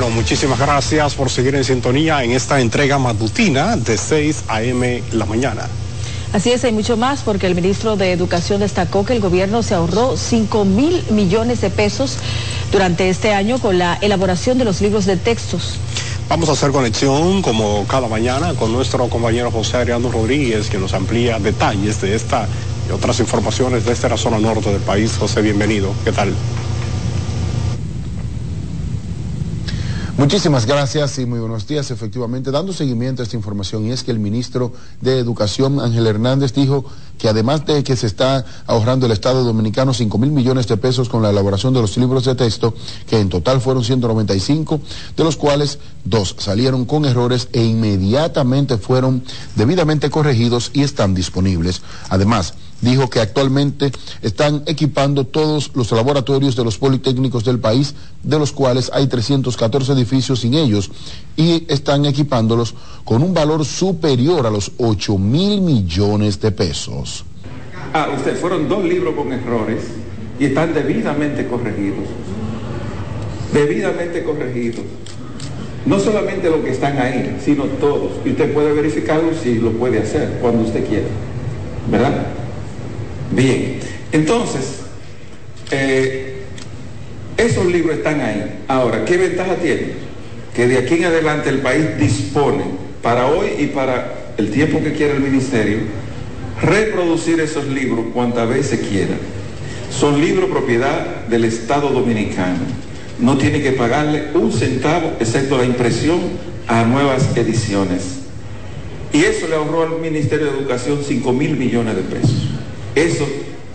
Bueno, muchísimas gracias por seguir en sintonía en esta entrega matutina de 6 a.m. la mañana. Así es, hay mucho más porque el ministro de Educación destacó que el gobierno se ahorró 5 mil millones de pesos durante este año con la elaboración de los libros de textos. Vamos a hacer conexión como cada mañana con nuestro compañero José Ariano Rodríguez, que nos amplía detalles de esta y otras informaciones de esta zona norte del país. José, bienvenido. ¿Qué tal? Muchísimas gracias y muy buenos días. Efectivamente, dando seguimiento a esta información, y es que el ministro de Educación, Ángel Hernández, dijo que además de que se está ahorrando el Estado Dominicano 5 mil millones de pesos con la elaboración de los libros de texto, que en total fueron 195, de los cuales dos salieron con errores e inmediatamente fueron debidamente corregidos y están disponibles. Además, dijo que actualmente están equipando todos los laboratorios de los politécnicos del país, de los cuales hay 314 edificios sin ellos, y están equipándolos con un valor superior a los 8 mil millones de pesos. Ah, usted, fueron dos libros con errores y están debidamente corregidos. Debidamente corregidos. No solamente los que están ahí, sino todos. Y usted puede verificarlo si lo puede hacer cuando usted quiera. ¿Verdad? Bien, entonces, eh, esos libros están ahí. Ahora, ¿qué ventaja tiene? Que de aquí en adelante el país dispone para hoy y para el tiempo que quiera el ministerio, reproducir esos libros cuantas veces quiera. Son libros propiedad del Estado Dominicano. No tiene que pagarle un centavo, excepto la impresión, a nuevas ediciones. Y eso le ahorró al Ministerio de Educación 5 mil millones de pesos. Eso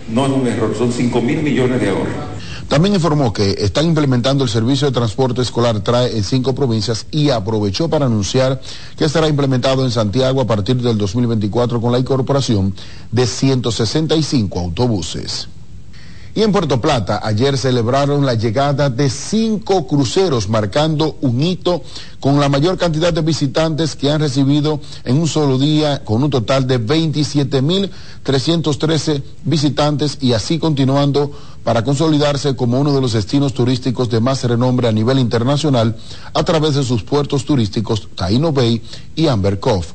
no es un error, son 5 mil millones de ahorros. También informó que están implementando el servicio de transporte escolar TRAE en cinco provincias y aprovechó para anunciar que estará implementado en Santiago a partir del 2024 con la incorporación de 165 autobuses. Y en Puerto Plata, ayer celebraron la llegada de cinco cruceros, marcando un hito con la mayor cantidad de visitantes que han recibido en un solo día, con un total de 27.313 visitantes y así continuando para consolidarse como uno de los destinos turísticos de más renombre a nivel internacional a través de sus puertos turísticos Taino Bay y Amber Cove.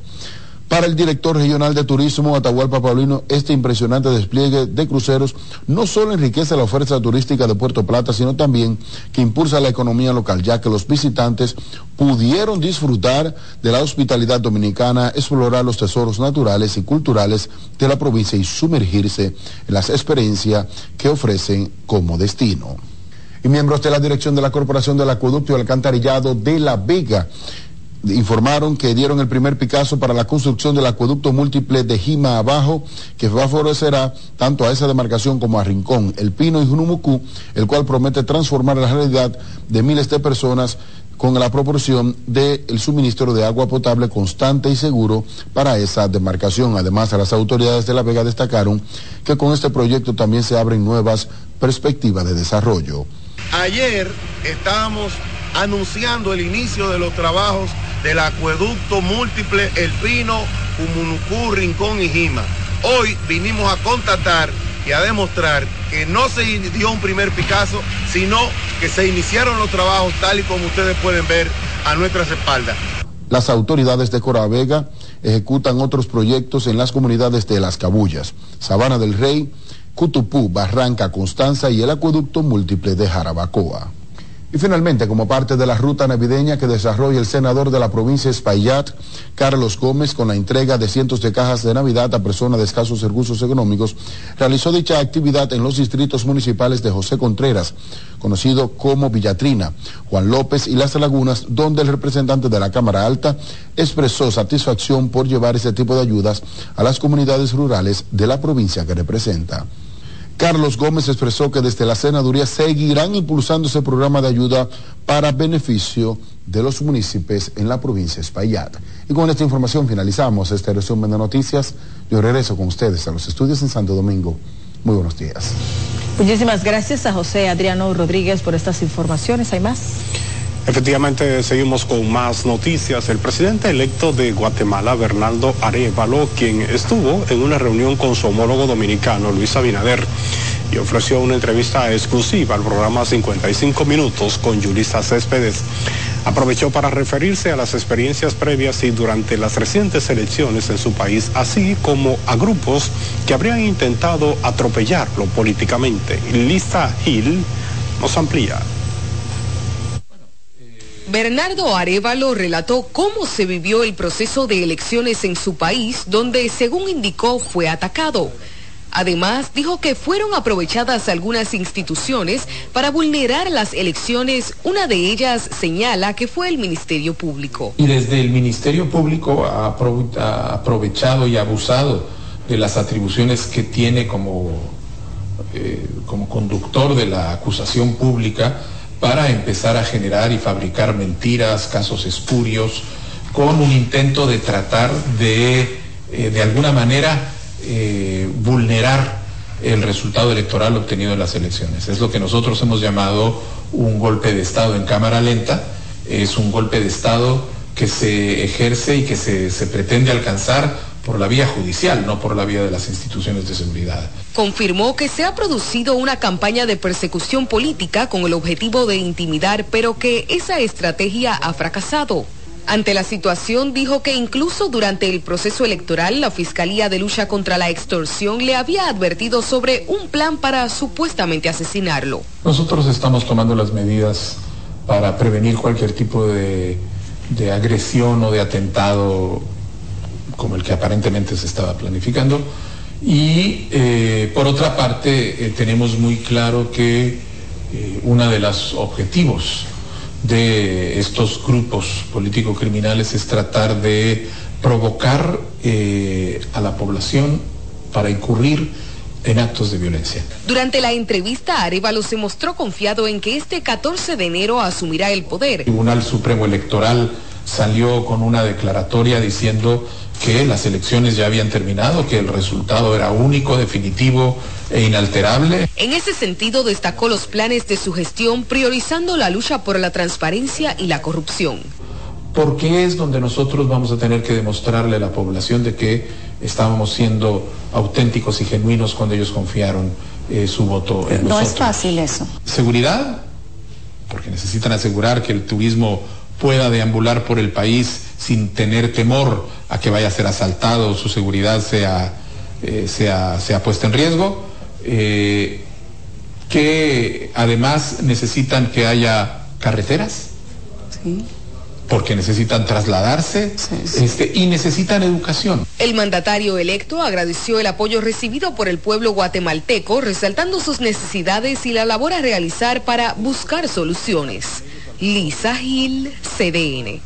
Para el director regional de turismo Atahualpa Paulino, este impresionante despliegue de cruceros no solo enriquece la oferta turística de Puerto Plata, sino también que impulsa la economía local, ya que los visitantes pudieron disfrutar de la hospitalidad dominicana, explorar los tesoros naturales y culturales de la provincia y sumergirse en las experiencias que ofrecen como destino. Y miembros de la dirección de la Corporación del Acueducto y Alcantarillado de La Vega informaron que dieron el primer Picasso para la construcción del acueducto múltiple de Jima Abajo, que favorecerá tanto a esa demarcación como a Rincón, El Pino y Junumucú, el cual promete transformar la realidad de miles de personas con la proporción del suministro de agua potable constante y seguro para esa demarcación. Además, las autoridades de La Vega destacaron que con este proyecto también se abren nuevas perspectivas de desarrollo. Ayer estábamos anunciando el inicio de los trabajos del acueducto múltiple El Pino, Rincón y Jima. Hoy vinimos a contactar y a demostrar que no se dio un primer Picasso, sino que se iniciaron los trabajos tal y como ustedes pueden ver a nuestras espaldas. Las autoridades de Coravega ejecutan otros proyectos en las comunidades de Las Cabullas, Sabana del Rey, Cutupú, Barranca, Constanza y el acueducto múltiple de Jarabacoa. Y finalmente, como parte de la ruta navideña que desarrolla el senador de la provincia Espaillat, Carlos Gómez, con la entrega de cientos de cajas de Navidad a personas de escasos recursos económicos, realizó dicha actividad en los distritos municipales de José Contreras, conocido como Villatrina, Juan López y Las Lagunas, donde el representante de la Cámara Alta expresó satisfacción por llevar ese tipo de ayudas a las comunidades rurales de la provincia que representa. Carlos Gómez expresó que desde la senaduría seguirán impulsando ese programa de ayuda para beneficio de los municipios en la provincia de Espaillat. Y con esta información finalizamos este resumen de noticias. Yo regreso con ustedes a los estudios en Santo Domingo. Muy buenos días. Muchísimas gracias a José Adriano Rodríguez por estas informaciones. ¿Hay más? Efectivamente, seguimos con más noticias. El presidente electo de Guatemala, Bernardo Arevalo, quien estuvo en una reunión con su homólogo dominicano, Luis Abinader, y ofreció una entrevista exclusiva al programa 55 Minutos con Yulisa Céspedes. Aprovechó para referirse a las experiencias previas y durante las recientes elecciones en su país, así como a grupos que habrían intentado atropellarlo políticamente. Lista Hill nos amplía. Bernardo Arevalo relató cómo se vivió el proceso de elecciones en su país, donde, según indicó, fue atacado. Además, dijo que fueron aprovechadas algunas instituciones para vulnerar las elecciones. Una de ellas señala que fue el Ministerio Público. Y desde el Ministerio Público ha aprove- ha aprovechado y abusado de las atribuciones que tiene como, eh, como conductor de la acusación pública para empezar a generar y fabricar mentiras, casos espurios, con un intento de tratar de, eh, de alguna manera, eh, vulnerar el resultado electoral obtenido en las elecciones. Es lo que nosotros hemos llamado un golpe de Estado en cámara lenta. Es un golpe de Estado que se ejerce y que se, se pretende alcanzar por la vía judicial, no por la vía de las instituciones de seguridad. Confirmó que se ha producido una campaña de persecución política con el objetivo de intimidar, pero que esa estrategia ha fracasado. Ante la situación dijo que incluso durante el proceso electoral la Fiscalía de Lucha contra la Extorsión le había advertido sobre un plan para supuestamente asesinarlo. Nosotros estamos tomando las medidas para prevenir cualquier tipo de, de agresión o de atentado como el que aparentemente se estaba planificando. Y eh, por otra parte, eh, tenemos muy claro que eh, uno de los objetivos de estos grupos político-criminales es tratar de provocar a la población para incurrir en actos de violencia. Durante la entrevista, Arevalo se mostró confiado en que este 14 de enero asumirá el poder. El Tribunal Supremo Electoral salió con una declaratoria diciendo que las elecciones ya habían terminado, que el resultado era único, definitivo e inalterable. En ese sentido, destacó los planes de su gestión priorizando la lucha por la transparencia y la corrupción. porque es donde nosotros vamos a tener que demostrarle a la población de que estábamos siendo auténticos y genuinos cuando ellos confiaron eh, su voto en No es nosotros. fácil eso. Seguridad, porque necesitan asegurar que el turismo pueda deambular por el país sin tener temor a que vaya a ser asaltado, su seguridad sea, eh, sea, sea puesta en riesgo, eh, que además necesitan que haya carreteras, porque necesitan trasladarse este, y necesitan educación. El mandatario electo agradeció el apoyo recibido por el pueblo guatemalteco, resaltando sus necesidades y la labor a realizar para buscar soluciones. Lisa Gil, CDN.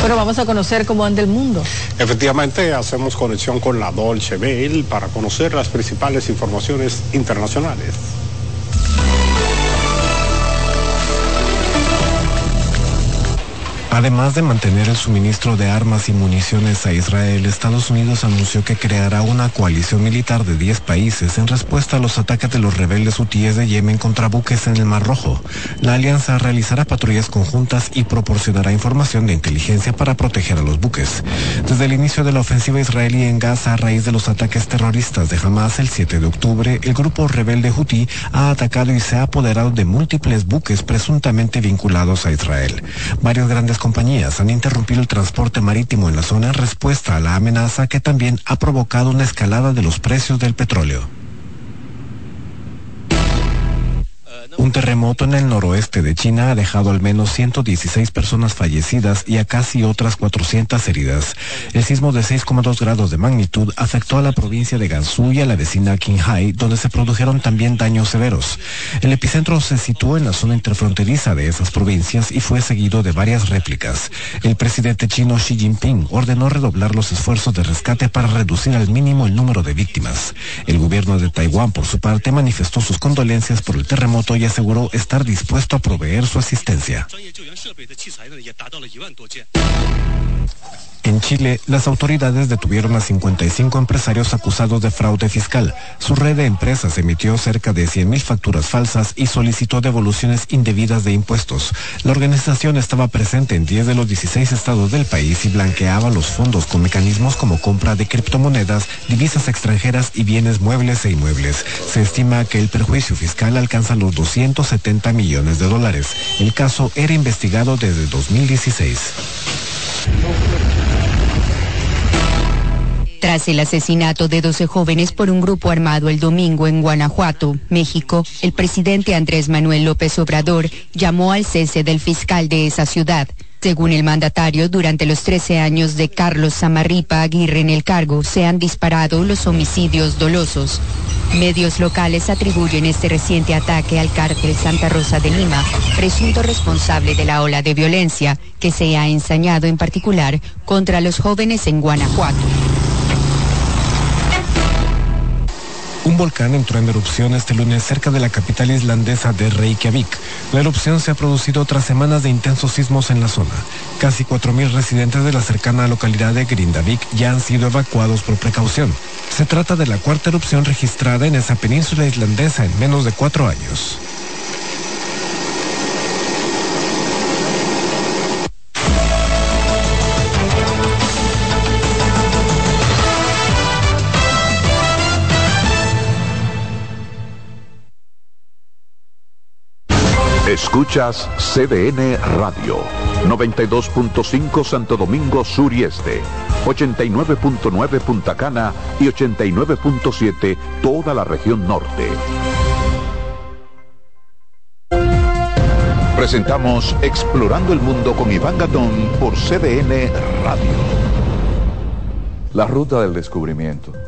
Bueno, vamos a conocer cómo anda el mundo. Efectivamente, hacemos conexión con la Dolce Bell para conocer las principales informaciones internacionales. Además de mantener el suministro de armas y municiones a Israel, Estados Unidos anunció que creará una coalición militar de 10 países en respuesta a los ataques de los rebeldes hutíes de Yemen contra buques en el Mar Rojo. La alianza realizará patrullas conjuntas y proporcionará información de inteligencia para proteger a los buques. Desde el inicio de la ofensiva israelí en Gaza a raíz de los ataques terroristas de Hamas el 7 de octubre, el grupo rebelde hutí ha atacado y se ha apoderado de múltiples buques presuntamente vinculados a Israel. Varios grandes compañías han interrumpido el transporte marítimo en la zona en respuesta a la amenaza que también ha provocado una escalada de los precios del petróleo. Un terremoto en el noroeste de China ha dejado al menos 116 personas fallecidas y a casi otras 400 heridas. El sismo de 6,2 grados de magnitud afectó a la provincia de Gansu y a la vecina Qinghai, donde se produjeron también daños severos. El epicentro se situó en la zona interfronteriza de esas provincias y fue seguido de varias réplicas. El presidente chino Xi Jinping ordenó redoblar los esfuerzos de rescate para reducir al mínimo el número de víctimas. El gobierno de Taiwán, por su parte, manifestó sus condolencias por el terremoto y aseguró estar dispuesto a proveer su asistencia. En Chile, las autoridades detuvieron a 55 empresarios acusados de fraude fiscal. Su red de empresas emitió cerca de 100.000 facturas falsas y solicitó devoluciones indebidas de impuestos. La organización estaba presente en 10 de los 16 estados del país y blanqueaba los fondos con mecanismos como compra de criptomonedas, divisas extranjeras y bienes muebles e inmuebles. Se estima que el perjuicio fiscal alcanza los 270 millones de dólares. El caso era investigado desde 2016. Tras el asesinato de 12 jóvenes por un grupo armado el domingo en Guanajuato, México, el presidente Andrés Manuel López Obrador llamó al cese del fiscal de esa ciudad. Según el mandatario, durante los 13 años de Carlos Samarripa Aguirre en el cargo, se han disparado los homicidios dolosos. Medios locales atribuyen este reciente ataque al cártel Santa Rosa de Lima, presunto responsable de la ola de violencia que se ha ensañado en particular contra los jóvenes en Guanajuato. Un volcán entró en erupción este lunes cerca de la capital islandesa de Reykjavik. La erupción se ha producido tras semanas de intensos sismos en la zona. Casi 4.000 residentes de la cercana localidad de Grindavik ya han sido evacuados por precaución. Se trata de la cuarta erupción registrada en esa península islandesa en menos de cuatro años. Escuchas CDN Radio, 92.5 Santo Domingo Sur y Este, 89.9 Punta Cana y 89.7 toda la región norte. Presentamos Explorando el Mundo con Iván Gatón por CDN Radio. La ruta del descubrimiento.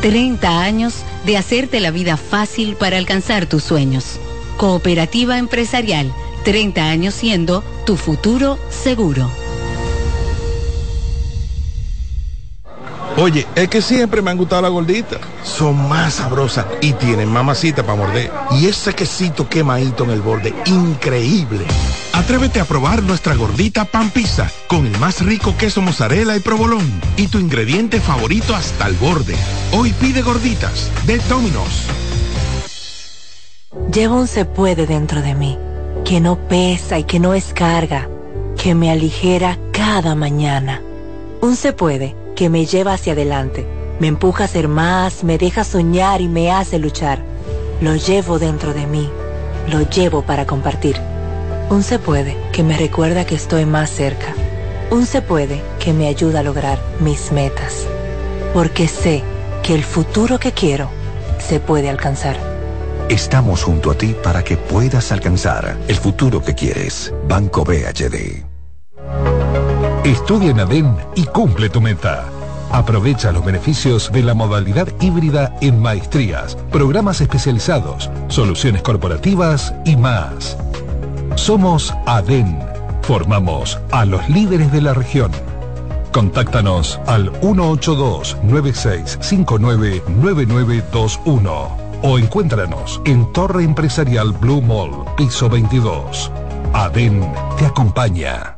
30 años de hacerte la vida fácil para alcanzar tus sueños. Cooperativa Empresarial, 30 años siendo tu futuro seguro. Oye, es que siempre me han gustado las gorditas. Son más sabrosas y tienen mamacita para morder. Y ese quesito quemadito en el borde, increíble. Atrévete a probar nuestra gordita pan pizza con el más rico queso mozzarella y provolón y tu ingrediente favorito hasta el borde. Hoy pide gorditas de Domino's. Llevo un se puede dentro de mí, que no pesa y que no es carga, que me aligera cada mañana. Un se puede que me lleva hacia adelante, me empuja a ser más, me deja soñar y me hace luchar. Lo llevo dentro de mí, lo llevo para compartir. Un se puede que me recuerda que estoy más cerca. Un se puede que me ayuda a lograr mis metas. Porque sé que el futuro que quiero se puede alcanzar. Estamos junto a ti para que puedas alcanzar el futuro que quieres. Banco BHD. Estudia en ADEN y cumple tu meta. Aprovecha los beneficios de la modalidad híbrida en maestrías, programas especializados, soluciones corporativas y más. Somos ADEN. Formamos a los líderes de la región. Contáctanos al 182-9659-9921 o encuéntranos en Torre Empresarial Blue Mall, piso 22. ADEN te acompaña.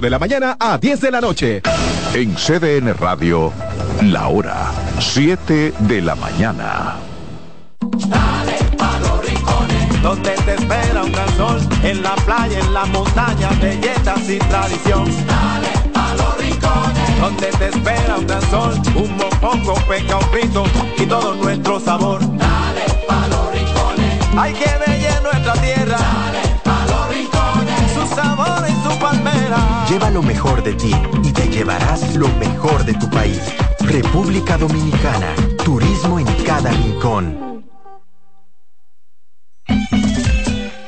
de la mañana a 10 de la noche. En CDN Radio, la hora 7 de la mañana. Dale pa' los rincones, donde te espera un gran sol, en la playa, en la montaña, belletas y tradición. Dale pa' los rincones, donde te espera un gran sol, un mopongo, peca, un pito y todo nuestro sabor. Dale pa' los rincones, hay que bella nuestra tierra. Dale pa' los rincones, su sabor y su palmera. Lleva lo mejor de ti y te llevarás lo mejor de tu país. República Dominicana. Turismo en cada rincón.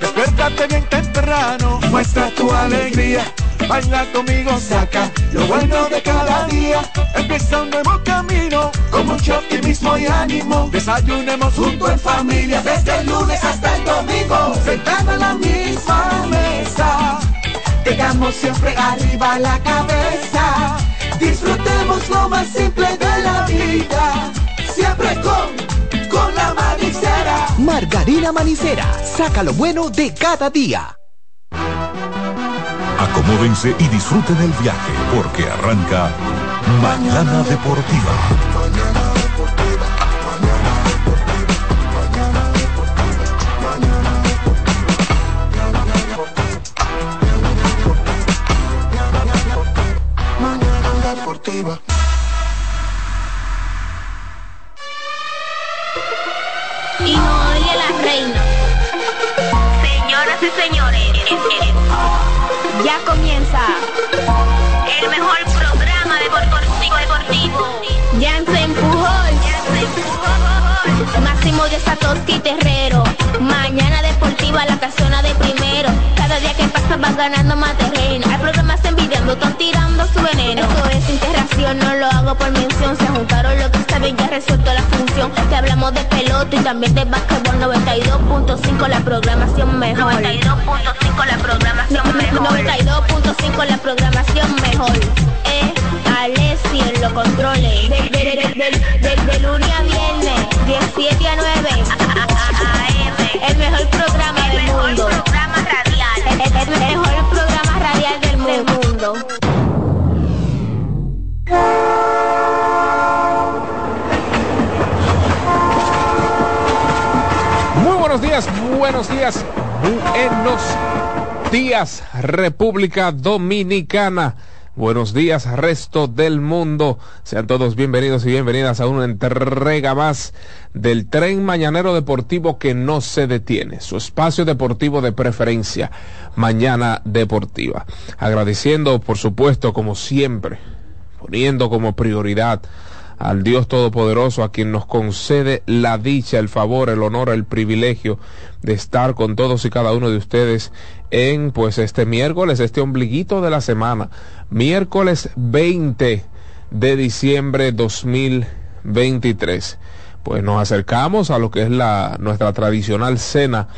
Despiértate bien temprano, muestra tu alegría. Baila conmigo, saca lo bueno de cada día. Empieza un nuevo camino, con mucho optimismo y ánimo. Desayunemos junto en familia, desde el lunes hasta el domingo. Sentado en la misma mesa, tengamos siempre arriba la cabeza. Disfrutemos lo más simple de la vida, siempre con, con la manicera. Margarina Manicera, saca lo bueno de cada día. Acomódense y disfruten el viaje porque arranca Mañana Deportiva. Y Noelia la reina. Señoras y señores, ya comienza el mejor programa deportivo deportivo. Jansen Pujol, Máximo de Satoshi Terrero. Mañana deportiva la casona de primero. Cada día que pasa van ganando más terreno. Hay programas envidiando, están tirando su veneno. Esto es interacción, no lo hago por mención. Se juntaron lo que saben, ya resuelto la función. Te hablamos de pelota y también de básquetbol 92.5 la programación mejor. 92.5 la programación mejor. 92.5 la programación mejor. Eh, Alessi en los controles. De, de, de, lunes a viernes, 17 a 9. El mejor programa del mundo. programa radial. El, el mejor programa buenos días, buenos días, República Dominicana. Buenos días, resto del mundo. Sean todos bienvenidos y bienvenidas a una entrega más del tren mañanero deportivo que no se detiene. Su espacio deportivo de preferencia, Mañana Deportiva. Agradeciendo, por supuesto, como siempre, poniendo como prioridad al Dios Todopoderoso, a quien nos concede la dicha, el favor, el honor, el privilegio de estar con todos y cada uno de ustedes en pues este miércoles, este ombliguito de la semana, miércoles 20 de diciembre 2023 pues nos acercamos a lo que es la nuestra tradicional cena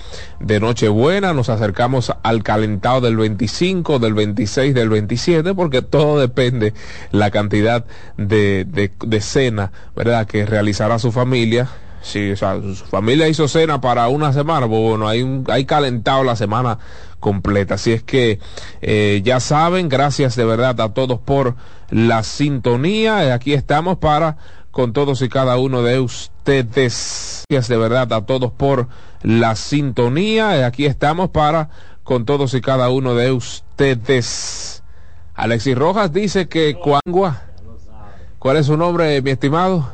de Nochebuena, nos acercamos al calentado del 25, del 26, del 27, porque todo depende la cantidad de, de, cena, ¿verdad?, que realizará su familia. Si su familia hizo cena para una semana, pues bueno, hay, un, hay calentado la semana completa. Así es que eh, ya saben, gracias de verdad a todos por la sintonía. Aquí estamos para con todos y cada uno de ustedes. Gracias de verdad a todos por la sintonía. Aquí estamos para con todos y cada uno de ustedes. Alexis Rojas dice que Cuangua. ¿Cuál es su nombre, mi estimado?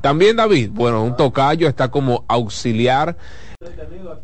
También David. Bueno, un tocayo está como auxiliar.